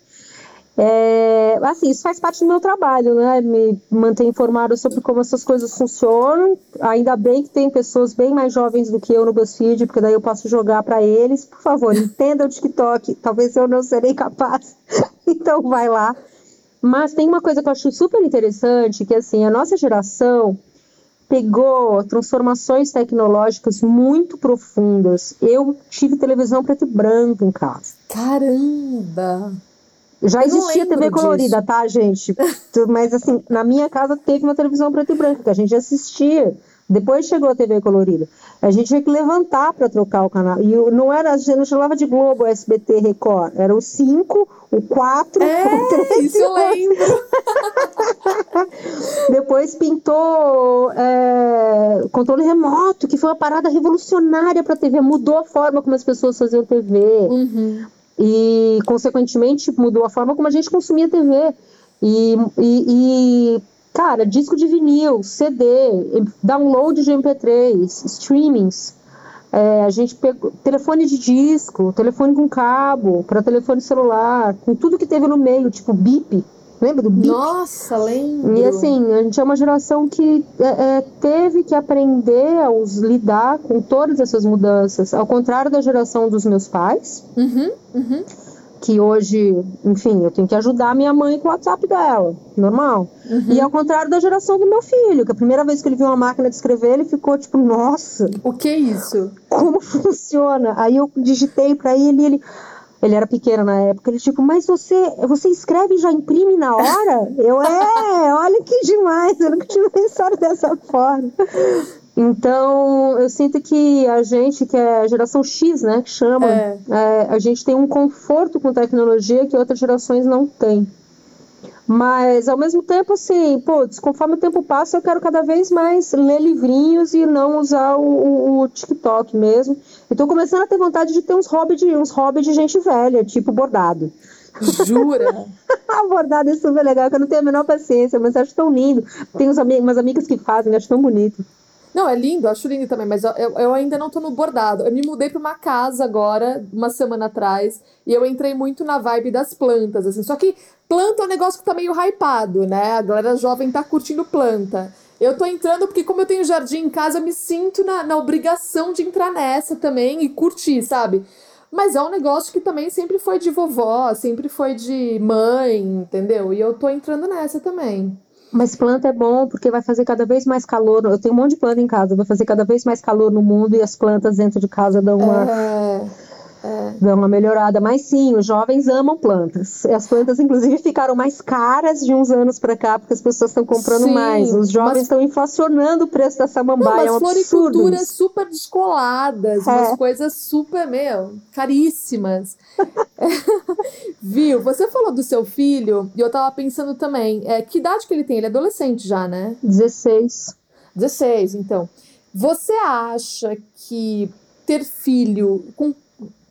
S2: É, assim, isso faz parte do meu trabalho, né? Me manter informado sobre como essas coisas funcionam. Ainda bem que tem pessoas bem mais jovens do que eu no BuzzFeed, porque daí eu posso jogar para eles. Por favor, entenda o TikTok. Talvez eu não serei capaz. então vai lá. Mas tem uma coisa que eu acho super interessante, que assim, a nossa geração pegou transformações tecnológicas muito profundas. Eu tive televisão preto e branco em casa.
S1: Caramba!
S2: Já existia TV colorida, disso. tá, gente? Mas assim, na minha casa teve uma televisão preto e branco, que a gente assistia. Depois chegou a TV colorida. A gente tinha que levantar para trocar o canal. E não era, a gente não chamava de Globo, SBT, Record. Era o 5, o 4,
S1: é, o 3. Isso eu lembro.
S2: Depois pintou é, controle remoto, que foi uma parada revolucionária para a TV. Mudou a forma como as pessoas faziam TV.
S1: Uhum
S2: e, consequentemente, mudou a forma como a gente consumia TV. E, e, e, cara, disco de vinil, CD, download de MP3, streamings. É, a gente pegou telefone de disco, telefone com cabo, para telefone celular, com tudo que teve no meio, tipo bip. Lembra do bip?
S1: Nossa, lembro.
S2: E assim, a gente é uma geração que é, é, teve que aprender a os, lidar com todas essas mudanças, ao contrário da geração dos meus pais.
S1: Uhum, uhum.
S2: Que hoje, enfim, eu tenho que ajudar minha mãe com o WhatsApp dela, normal.
S1: Uhum.
S2: E ao contrário da geração do meu filho, que a primeira vez que ele viu uma máquina de escrever, ele ficou tipo, nossa.
S1: O que é isso?
S2: Como funciona? Aí eu digitei para ele e ele ele era pequeno na época, ele tipo, mas você, você escreve e já imprime na hora? Eu, é, olha que demais, eu nunca tinha pensado dessa forma. Então, eu sinto que a gente, que é a geração X, né, que chama,
S1: é.
S2: É, a gente tem um conforto com tecnologia que outras gerações não têm. Mas, ao mesmo tempo, assim, pô, conforme o tempo passa, eu quero cada vez mais ler livrinhos e não usar o, o, TikTok mesmo. Tô começando a ter vontade de ter uns hobbies de, uns hobby de gente velha, tipo bordado.
S1: Jura?
S2: bordado é super legal, que eu não tenho a menor paciência, mas acho tão lindo. Tem uns, umas amigas que fazem, acho tão bonito.
S1: Não, é lindo, acho lindo também, mas eu, eu ainda não tô no bordado. Eu me mudei para uma casa agora, uma semana atrás, e eu entrei muito na vibe das plantas, assim. Só que planta é um negócio que tá meio hypado, né? A galera jovem tá curtindo planta. Eu tô entrando porque, como eu tenho jardim em casa, eu me sinto na, na obrigação de entrar nessa também e curtir, sabe? Mas é um negócio que também sempre foi de vovó, sempre foi de mãe, entendeu? E eu tô entrando nessa também.
S2: Mas planta é bom porque vai fazer cada vez mais calor. Eu tenho um monte de planta em casa, vai fazer cada vez mais calor no mundo e as plantas dentro de casa dão uma.
S1: É.
S2: dão uma melhorada. Mas sim, os jovens amam plantas. As plantas, inclusive, ficaram mais caras de uns anos para cá, porque as pessoas estão comprando
S1: sim,
S2: mais. Os jovens estão mas... inflacionando o preço da samambaia. Não, é um
S1: floriculturas super descoladas, é. umas coisas super, meu, caríssimas. Viu? Você falou do seu filho, e eu tava pensando também, é, que idade que ele tem? Ele é adolescente já, né?
S2: 16.
S1: 16, então. Você acha que ter filho com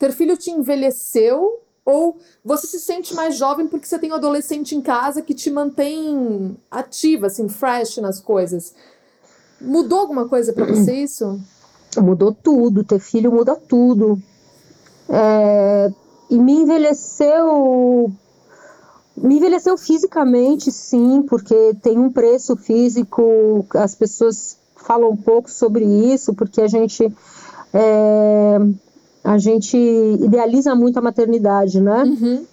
S1: ter filho te envelheceu ou você se sente mais jovem porque você tem um adolescente em casa que te mantém ativa, assim, fresh nas coisas? Mudou alguma coisa para você isso?
S2: Mudou tudo. Ter filho muda tudo. É... E me envelheceu. Me envelheceu fisicamente, sim, porque tem um preço físico. As pessoas falam um pouco sobre isso, porque a gente. É a gente idealiza muito a maternidade, né?
S1: Uhum.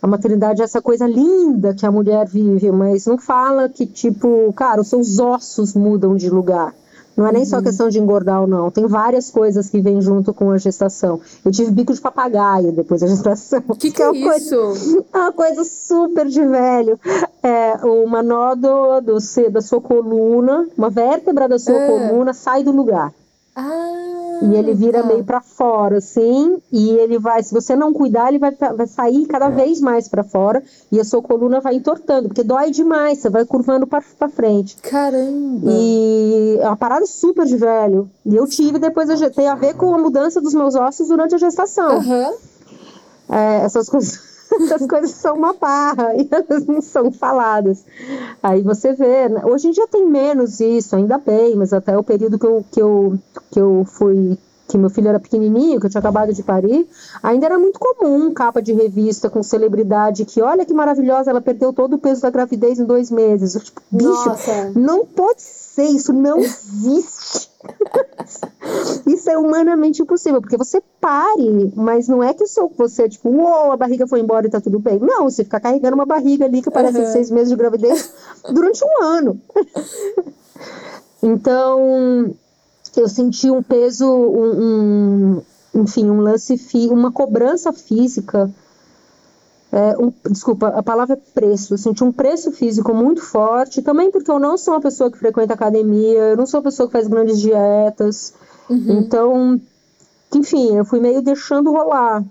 S2: A maternidade é essa coisa linda que a mulher vive, mas não fala que, tipo, cara, os seus ossos mudam de lugar. Não é nem uhum. só questão de engordar ou não. Tem várias coisas que vêm junto com a gestação. Eu tive bico de papagaio depois da gestação.
S1: O que, que, é, é isso?
S2: Coisa, é uma coisa super de velho. É uma nódoa do, da sua coluna, uma vértebra da sua é. coluna sai do lugar.
S1: Ah,
S2: e ele vira meio para fora, assim, e ele vai, se você não cuidar, ele vai, vai sair cada é. vez mais para fora e a sua coluna vai entortando, porque dói demais, você vai curvando para frente.
S1: Caramba!
S2: E é uma parada super de velho. E eu tive depois, tem a ver com a mudança dos meus ossos durante a gestação.
S1: Uhum.
S2: É, essas coisas essas coisas são uma barra e elas não são faladas. Aí você vê, né? hoje em dia tem menos isso, ainda bem, mas até o período que eu, que eu, que eu fui que meu filho era pequenininho, que eu tinha acabado de parir, ainda era muito comum capa de revista com celebridade que, olha que maravilhosa, ela perdeu todo o peso da gravidez em dois meses. Eu, tipo, bicho, Nossa. não pode ser, isso não existe. Humanamente impossível, porque você pare, mas não é que seu, você, tipo, uou, a barriga foi embora e tá tudo bem. Não, você fica carregando uma barriga ali que parece uhum. seis meses de gravidez durante um ano. então, eu senti um peso, um, um enfim, um lance, uma cobrança física é, um, desculpa, a palavra é preço. Eu senti um preço físico muito forte, também porque eu não sou uma pessoa que frequenta academia, eu não sou uma pessoa que faz grandes dietas. Uhum. Então, enfim, eu fui meio deixando rolar.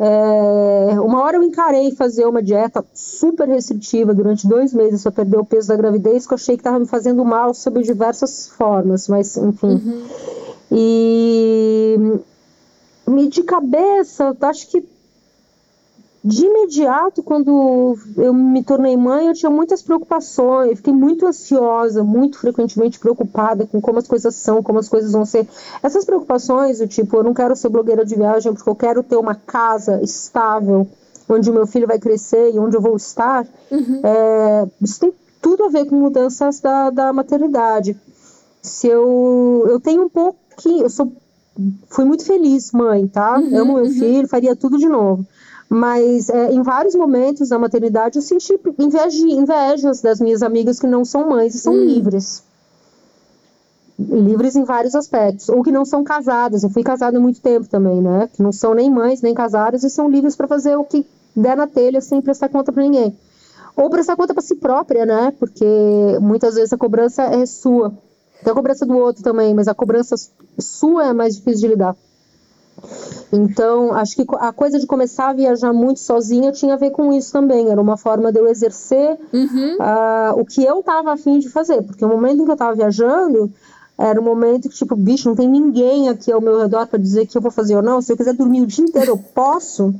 S2: É, uma hora eu encarei fazer uma dieta super restritiva durante dois meses para perder o peso da gravidez, que eu achei que estava me fazendo mal sob diversas formas, mas enfim. Uhum. E de cabeça, acho que de imediato, quando eu me tornei mãe, eu tinha muitas preocupações, eu fiquei muito ansiosa, muito frequentemente preocupada com como as coisas são, como as coisas vão ser. Essas preocupações, do tipo, eu não quero ser blogueira de viagem porque eu quero ter uma casa estável, onde o meu filho vai crescer e onde eu vou estar, uhum. é, isso tem tudo a ver com mudanças da, da maternidade. Se eu, eu tenho um pouquinho, eu sou, fui muito feliz mãe, tá? Uhum, Amo meu uhum. filho, faria tudo de novo. Mas é, em vários momentos da maternidade eu senti inveja, invejas das minhas amigas que não são mães e são hum. livres. Livres em vários aspectos. Ou que não são casadas. Eu fui casada há muito tempo também, né? Que não são nem mães, nem casadas e são livres para fazer o que der na telha sem prestar conta para ninguém. Ou prestar conta para si própria, né? Porque muitas vezes a cobrança é sua. Tem a cobrança do outro também, mas a cobrança sua é mais difícil de lidar. Então, acho que a coisa de começar a viajar muito sozinha tinha a ver com isso também. Era uma forma de eu exercer uhum. uh, o que eu estava afim de fazer. Porque o momento em que eu estava viajando era um momento que, tipo, bicho, não tem ninguém aqui ao meu redor para dizer que eu vou fazer ou não. Se eu quiser dormir o dia inteiro, eu posso.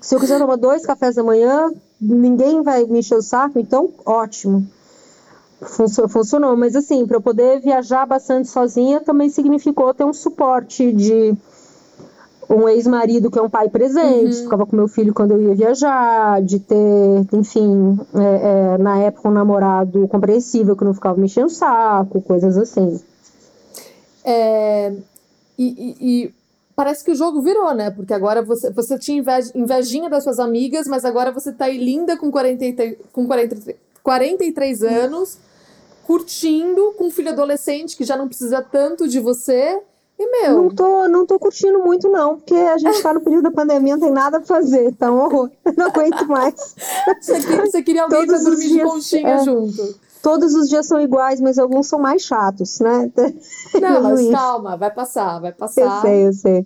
S2: Se eu quiser tomar dois cafés da manhã, ninguém vai me encher o saco. Então, ótimo. Funcionou, mas assim, para eu poder viajar bastante sozinha também significou ter um suporte de um ex-marido que é um pai presente, uhum. ficava com meu filho quando eu ia viajar, de ter, enfim, é, é, na época um namorado compreensível que não ficava me enchendo o saco, coisas assim.
S1: É, e, e, e, parece que o jogo virou, né? Porque agora você, você tinha inveja, invejinha das suas amigas, mas agora você tá aí linda com, 40, com 40, 43 anos, curtindo com um filho adolescente que já não precisa tanto de você e meu?
S2: Não tô, não tô curtindo muito, não, porque a gente tá no período da pandemia, não tem nada pra fazer, tá um horror. Não aguento mais.
S1: Você, você queria alguém Todos pra dormir dias, de conchinha é, junto.
S2: Todos os dias são iguais, mas alguns são mais chatos, né?
S1: Não, mas calma, vai passar, vai passar.
S2: Eu sei, eu sei.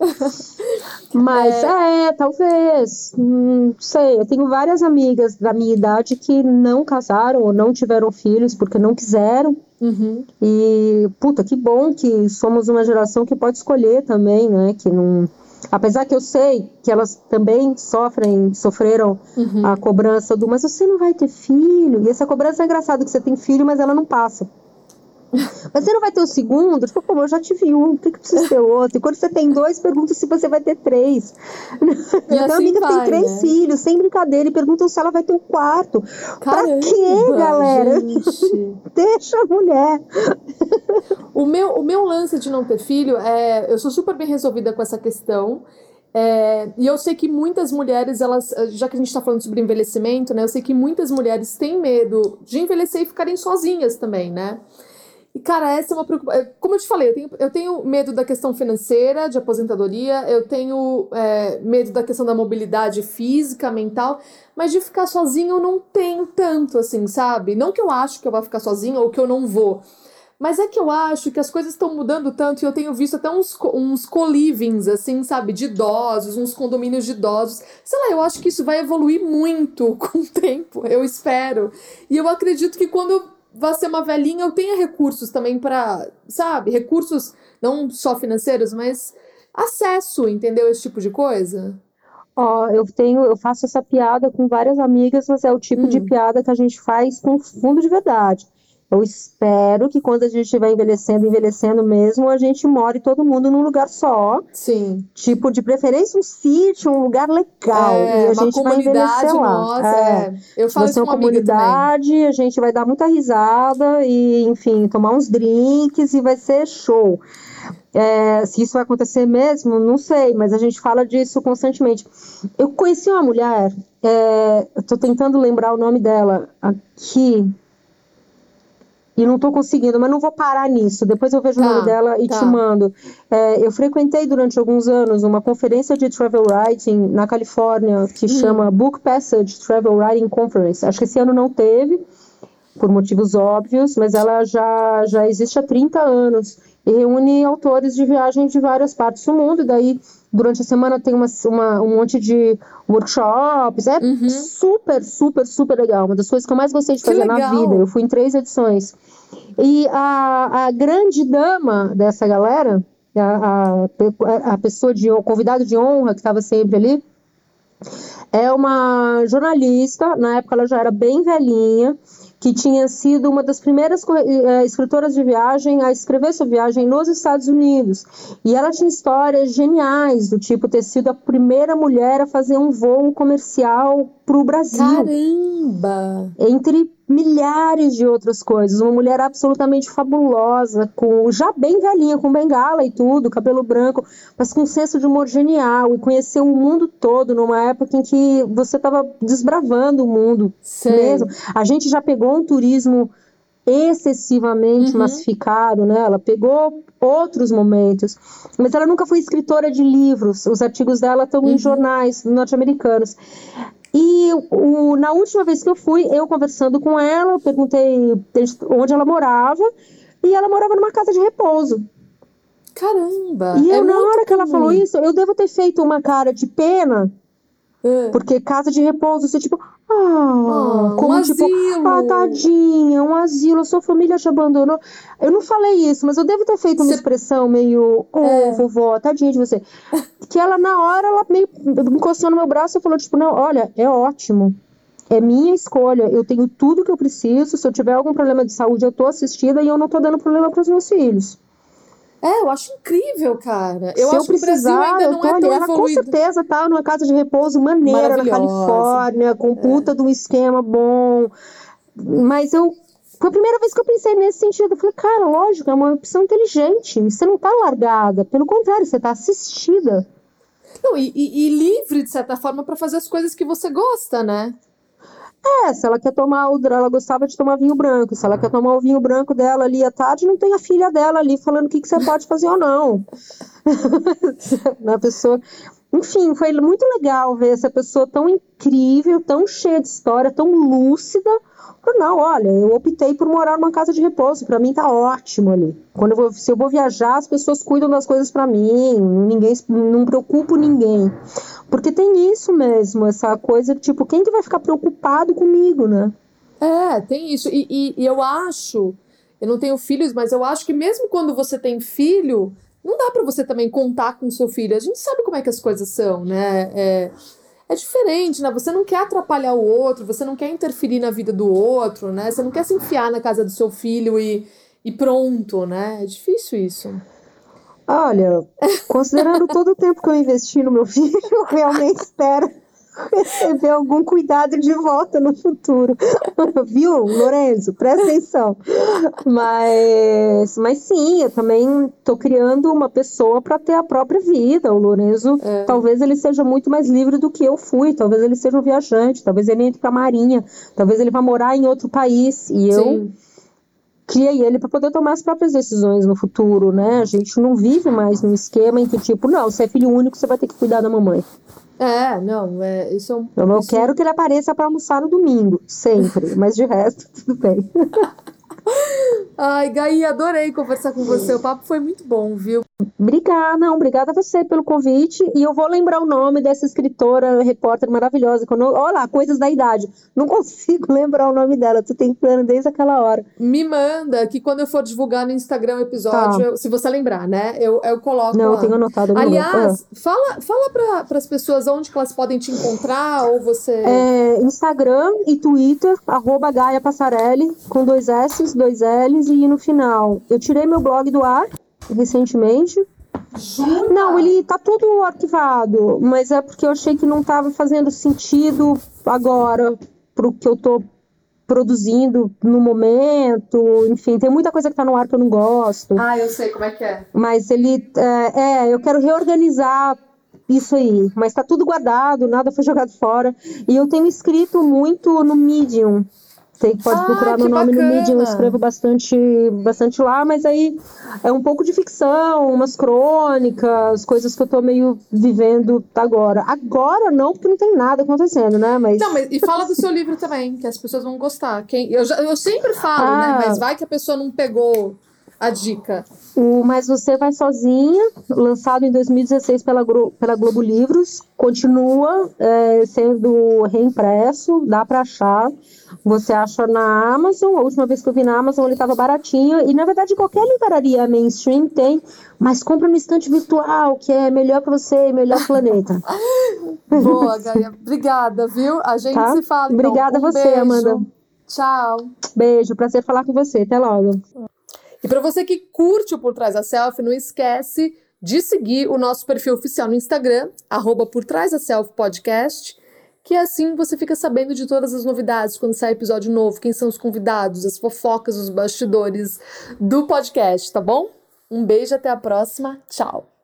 S2: mas é, é talvez. Não sei, eu tenho várias amigas da minha idade que não casaram ou não tiveram filhos porque não quiseram.
S1: Uhum.
S2: E, puta, que bom que somos uma geração que pode escolher também, né? Que não. Apesar que eu sei que elas também sofrem, sofreram uhum. a cobrança do, mas você não vai ter filho. E essa cobrança é engraçada que você tem filho, mas ela não passa. Mas você não vai ter o segundo? Tipo, pô, eu já tive um, por que, que precisa ter outro? E quando você tem dois, pergunta se você vai ter três.
S1: E Minha
S2: assim amiga
S1: vai,
S2: tem três
S1: né?
S2: filhos, sem brincadeira, e perguntam se ela vai ter um quarto. Caramba, pra quê, galera? Deixa a mulher.
S1: O meu, o meu lance de não ter filho é. Eu sou super bem resolvida com essa questão. É, e eu sei que muitas mulheres, elas, já que a gente está falando sobre envelhecimento, né? Eu sei que muitas mulheres têm medo de envelhecer e ficarem sozinhas também, né? E, cara, essa é uma preocupação. É, como eu te falei, eu tenho, eu tenho medo da questão financeira, de aposentadoria, eu tenho é, medo da questão da mobilidade física, mental, mas de ficar sozinho eu não tenho tanto, assim, sabe? Não que eu acho que eu vou ficar sozinho ou que eu não vou. Mas é que eu acho que as coisas estão mudando tanto e eu tenho visto até uns, uns co-livings, assim, sabe, de idosos, uns condomínios de idosos. Sei lá, eu acho que isso vai evoluir muito com o tempo, eu espero. E eu acredito que quando vai ser uma velhinha, eu tenha recursos também para, sabe, recursos não só financeiros, mas acesso, entendeu? Esse tipo de coisa.
S2: Ó, oh, eu tenho, eu faço essa piada com várias amigas, mas é o tipo hum. de piada que a gente faz com fundo de verdade. Eu espero que quando a gente estiver envelhecendo, envelhecendo mesmo, a gente more todo mundo num lugar só.
S1: Sim.
S2: Tipo, de preferência um sítio, um lugar legal. É, e a gente vai envelhecer lá. Nossa, é. é. Eu falo vai ser uma comunidade, a gente vai dar muita risada e, enfim, tomar uns drinks e vai ser show. É, se isso vai acontecer mesmo, não sei, mas a gente fala disso constantemente. Eu conheci uma mulher, é, estou tentando lembrar o nome dela aqui e não estou conseguindo, mas não vou parar nisso. Depois eu vejo tá, o nome dela e tá. te mando. É, eu frequentei durante alguns anos uma conferência de travel writing na Califórnia que hum. chama Book Passage Travel Writing Conference. Acho que esse ano não teve, por motivos óbvios, mas ela já, já existe há 30 anos e reúne autores de viagem de várias partes do mundo. E daí, durante a semana, tem uma, uma um monte de workshops. É uhum. super, super, super legal. Uma das coisas que eu mais gostei de fazer na vida. Eu fui em três edições. E a, a grande dama dessa galera, a, a, a pessoa de convidado de honra que estava sempre ali, é uma jornalista, na época ela já era bem velhinha, que tinha sido uma das primeiras uh, escritoras de viagem a escrever sobre viagem nos Estados Unidos. E ela tinha histórias geniais, do tipo ter sido a primeira mulher a fazer um voo comercial para o Brasil.
S1: Caramba!
S2: Entre milhares de outras coisas. Uma mulher absolutamente fabulosa, com já bem velhinha, com bengala e tudo, cabelo branco, mas com um senso de humor genial e conheceu o mundo todo numa época em que você estava desbravando o mundo Sei. mesmo. A gente já pegou um turismo excessivamente uhum. massificado, né? Ela pegou outros momentos, mas ela nunca foi escritora de livros. Os artigos dela estão uhum. em jornais norte-americanos. E o, na última vez que eu fui, eu conversando com ela, eu perguntei onde ela morava, e ela morava numa casa de repouso.
S1: Caramba!
S2: E eu, é na hora comum. que ela falou isso, eu devo ter feito uma cara de pena, é. porque casa de repouso, você tipo, ah, ah como um tipo, asilo. ah, tadinha, um asilo, a sua família te abandonou. Eu não falei isso, mas eu devo ter feito uma Cê... expressão meio, oh, é. vovó, tadinha de você. que ela, na hora, ela meio encostou no meu braço e falou, tipo, não, olha, é ótimo. É minha escolha, eu tenho tudo que eu preciso. Se eu tiver algum problema de saúde, eu tô assistida e eu não tô dando problema para os meus filhos.
S1: É, eu acho incrível, cara. Eu Se acho eu precisar, que o Brasil ainda não é tão ela
S2: com certeza tá numa casa de repouso maneira na Califórnia, com puta é. de um esquema bom. Mas eu foi a primeira vez que eu pensei nesse sentido. Eu falei, cara, lógico, é uma opção inteligente. Você não tá largada. Pelo contrário, você tá assistida.
S1: Não, e, e, e livre, de certa forma, para fazer as coisas que você gosta, né?
S2: É, se ela quer tomar o. Ela gostava de tomar vinho branco. Se ela quer tomar o vinho branco dela ali à tarde, não tem a filha dela ali falando o que, que você pode fazer ou não. a pessoa. Enfim, foi muito legal ver essa pessoa tão incrível, tão cheia de história, tão lúcida. Não, olha, eu optei por morar numa casa de repouso. Para mim tá ótimo ali. Quando eu vou, se eu vou viajar, as pessoas cuidam das coisas para mim. Ninguém, não preocupo ninguém. Porque tem isso mesmo, essa coisa de tipo, quem que vai ficar preocupado comigo, né?
S1: É, tem isso. E, e, e, eu acho, eu não tenho filhos, mas eu acho que mesmo quando você tem filho, não dá para você também contar com seu filho. A gente sabe como é que as coisas são, né? É, é diferente, né? Você não quer atrapalhar o outro, você não quer interferir na vida do outro, né? Você não quer se enfiar na casa do seu filho e, e pronto, né? É difícil isso.
S2: Olha, considerando todo o tempo que eu investi no meu filho, eu realmente espero receber algum cuidado de volta no futuro. Viu, Lorenzo? Presta atenção. Mas, mas sim, eu também estou criando uma pessoa para ter a própria vida. O Lorenzo, é. talvez ele seja muito mais livre do que eu fui. Talvez ele seja um viajante. Talvez ele entre para a marinha. Talvez ele vá morar em outro país. E eu. Sim criei ele para poder tomar as próprias decisões no futuro, né? A gente não vive mais num esquema em que, tipo, não, você é filho único, você vai ter que cuidar da mamãe.
S1: É, não, é, isso é um.
S2: Eu,
S1: isso...
S2: quero que ele apareça para almoçar no domingo, sempre, mas de resto, tudo bem.
S1: Ai, Gaí, adorei conversar com você. O papo foi muito bom, viu?
S2: Obrigada, não, obrigada a você pelo convite. E eu vou lembrar o nome dessa escritora, repórter maravilhosa. Quando, olha lá, coisas da idade. Não consigo lembrar o nome dela, tô tentando desde aquela hora.
S1: Me manda, que quando eu for divulgar no Instagram o episódio, tá. eu, se você lembrar, né? Eu, eu coloco.
S2: Não,
S1: lá.
S2: eu tenho anotado.
S1: Aliás, ah. fala, fala para as pessoas onde elas podem te encontrar, ou você.
S2: É, Instagram e Twitter, arroba Gaia Passarelli, com dois S, dois L's e no final. Eu tirei meu blog do ar recentemente.
S1: Jura?
S2: Não, ele tá tudo arquivado, mas é porque eu achei que não tava fazendo sentido agora pro que eu tô produzindo no momento, enfim, tem muita coisa que tá no ar que eu não gosto.
S1: Ah, eu sei como é que é.
S2: Mas ele, é, é eu quero reorganizar isso aí, mas tá tudo guardado, nada foi jogado fora. E eu tenho escrito muito no Medium, você pode ah, procurar meu nome bacana. no Medium, eu escrevo bastante, bastante lá, mas aí é um pouco de ficção, umas crônicas, coisas que eu tô meio vivendo agora. Agora não, porque não tem nada acontecendo, né? Mas...
S1: Não, mas e fala do seu livro também, que as pessoas vão gostar. Quem, eu, já, eu sempre falo, né? ah. né? Mas vai que a pessoa não pegou a dica.
S2: O Mas Você Vai Sozinha, lançado em 2016 pela, pela Globo Livros, continua é, sendo reimpresso, dá para achar. Você acha na Amazon, a última vez que eu vi na Amazon ele estava baratinho, e na verdade qualquer livraria mainstream tem, mas compra no estante virtual, que é melhor para você e melhor planeta.
S1: Boa, Gaia. Obrigada, viu? A gente tá? se fala. Então.
S2: Obrigada
S1: um
S2: a você,
S1: beijo.
S2: Amanda.
S1: Tchau.
S2: Beijo, prazer falar com você. Até logo.
S1: E para você que curte o Por Trás da Selfie, não esquece de seguir o nosso perfil oficial no Instagram, arroba Por Trás da Selfie Podcast, que assim você fica sabendo de todas as novidades quando sai episódio novo, quem são os convidados, as fofocas, os bastidores do podcast, tá bom? Um beijo, até a próxima. Tchau!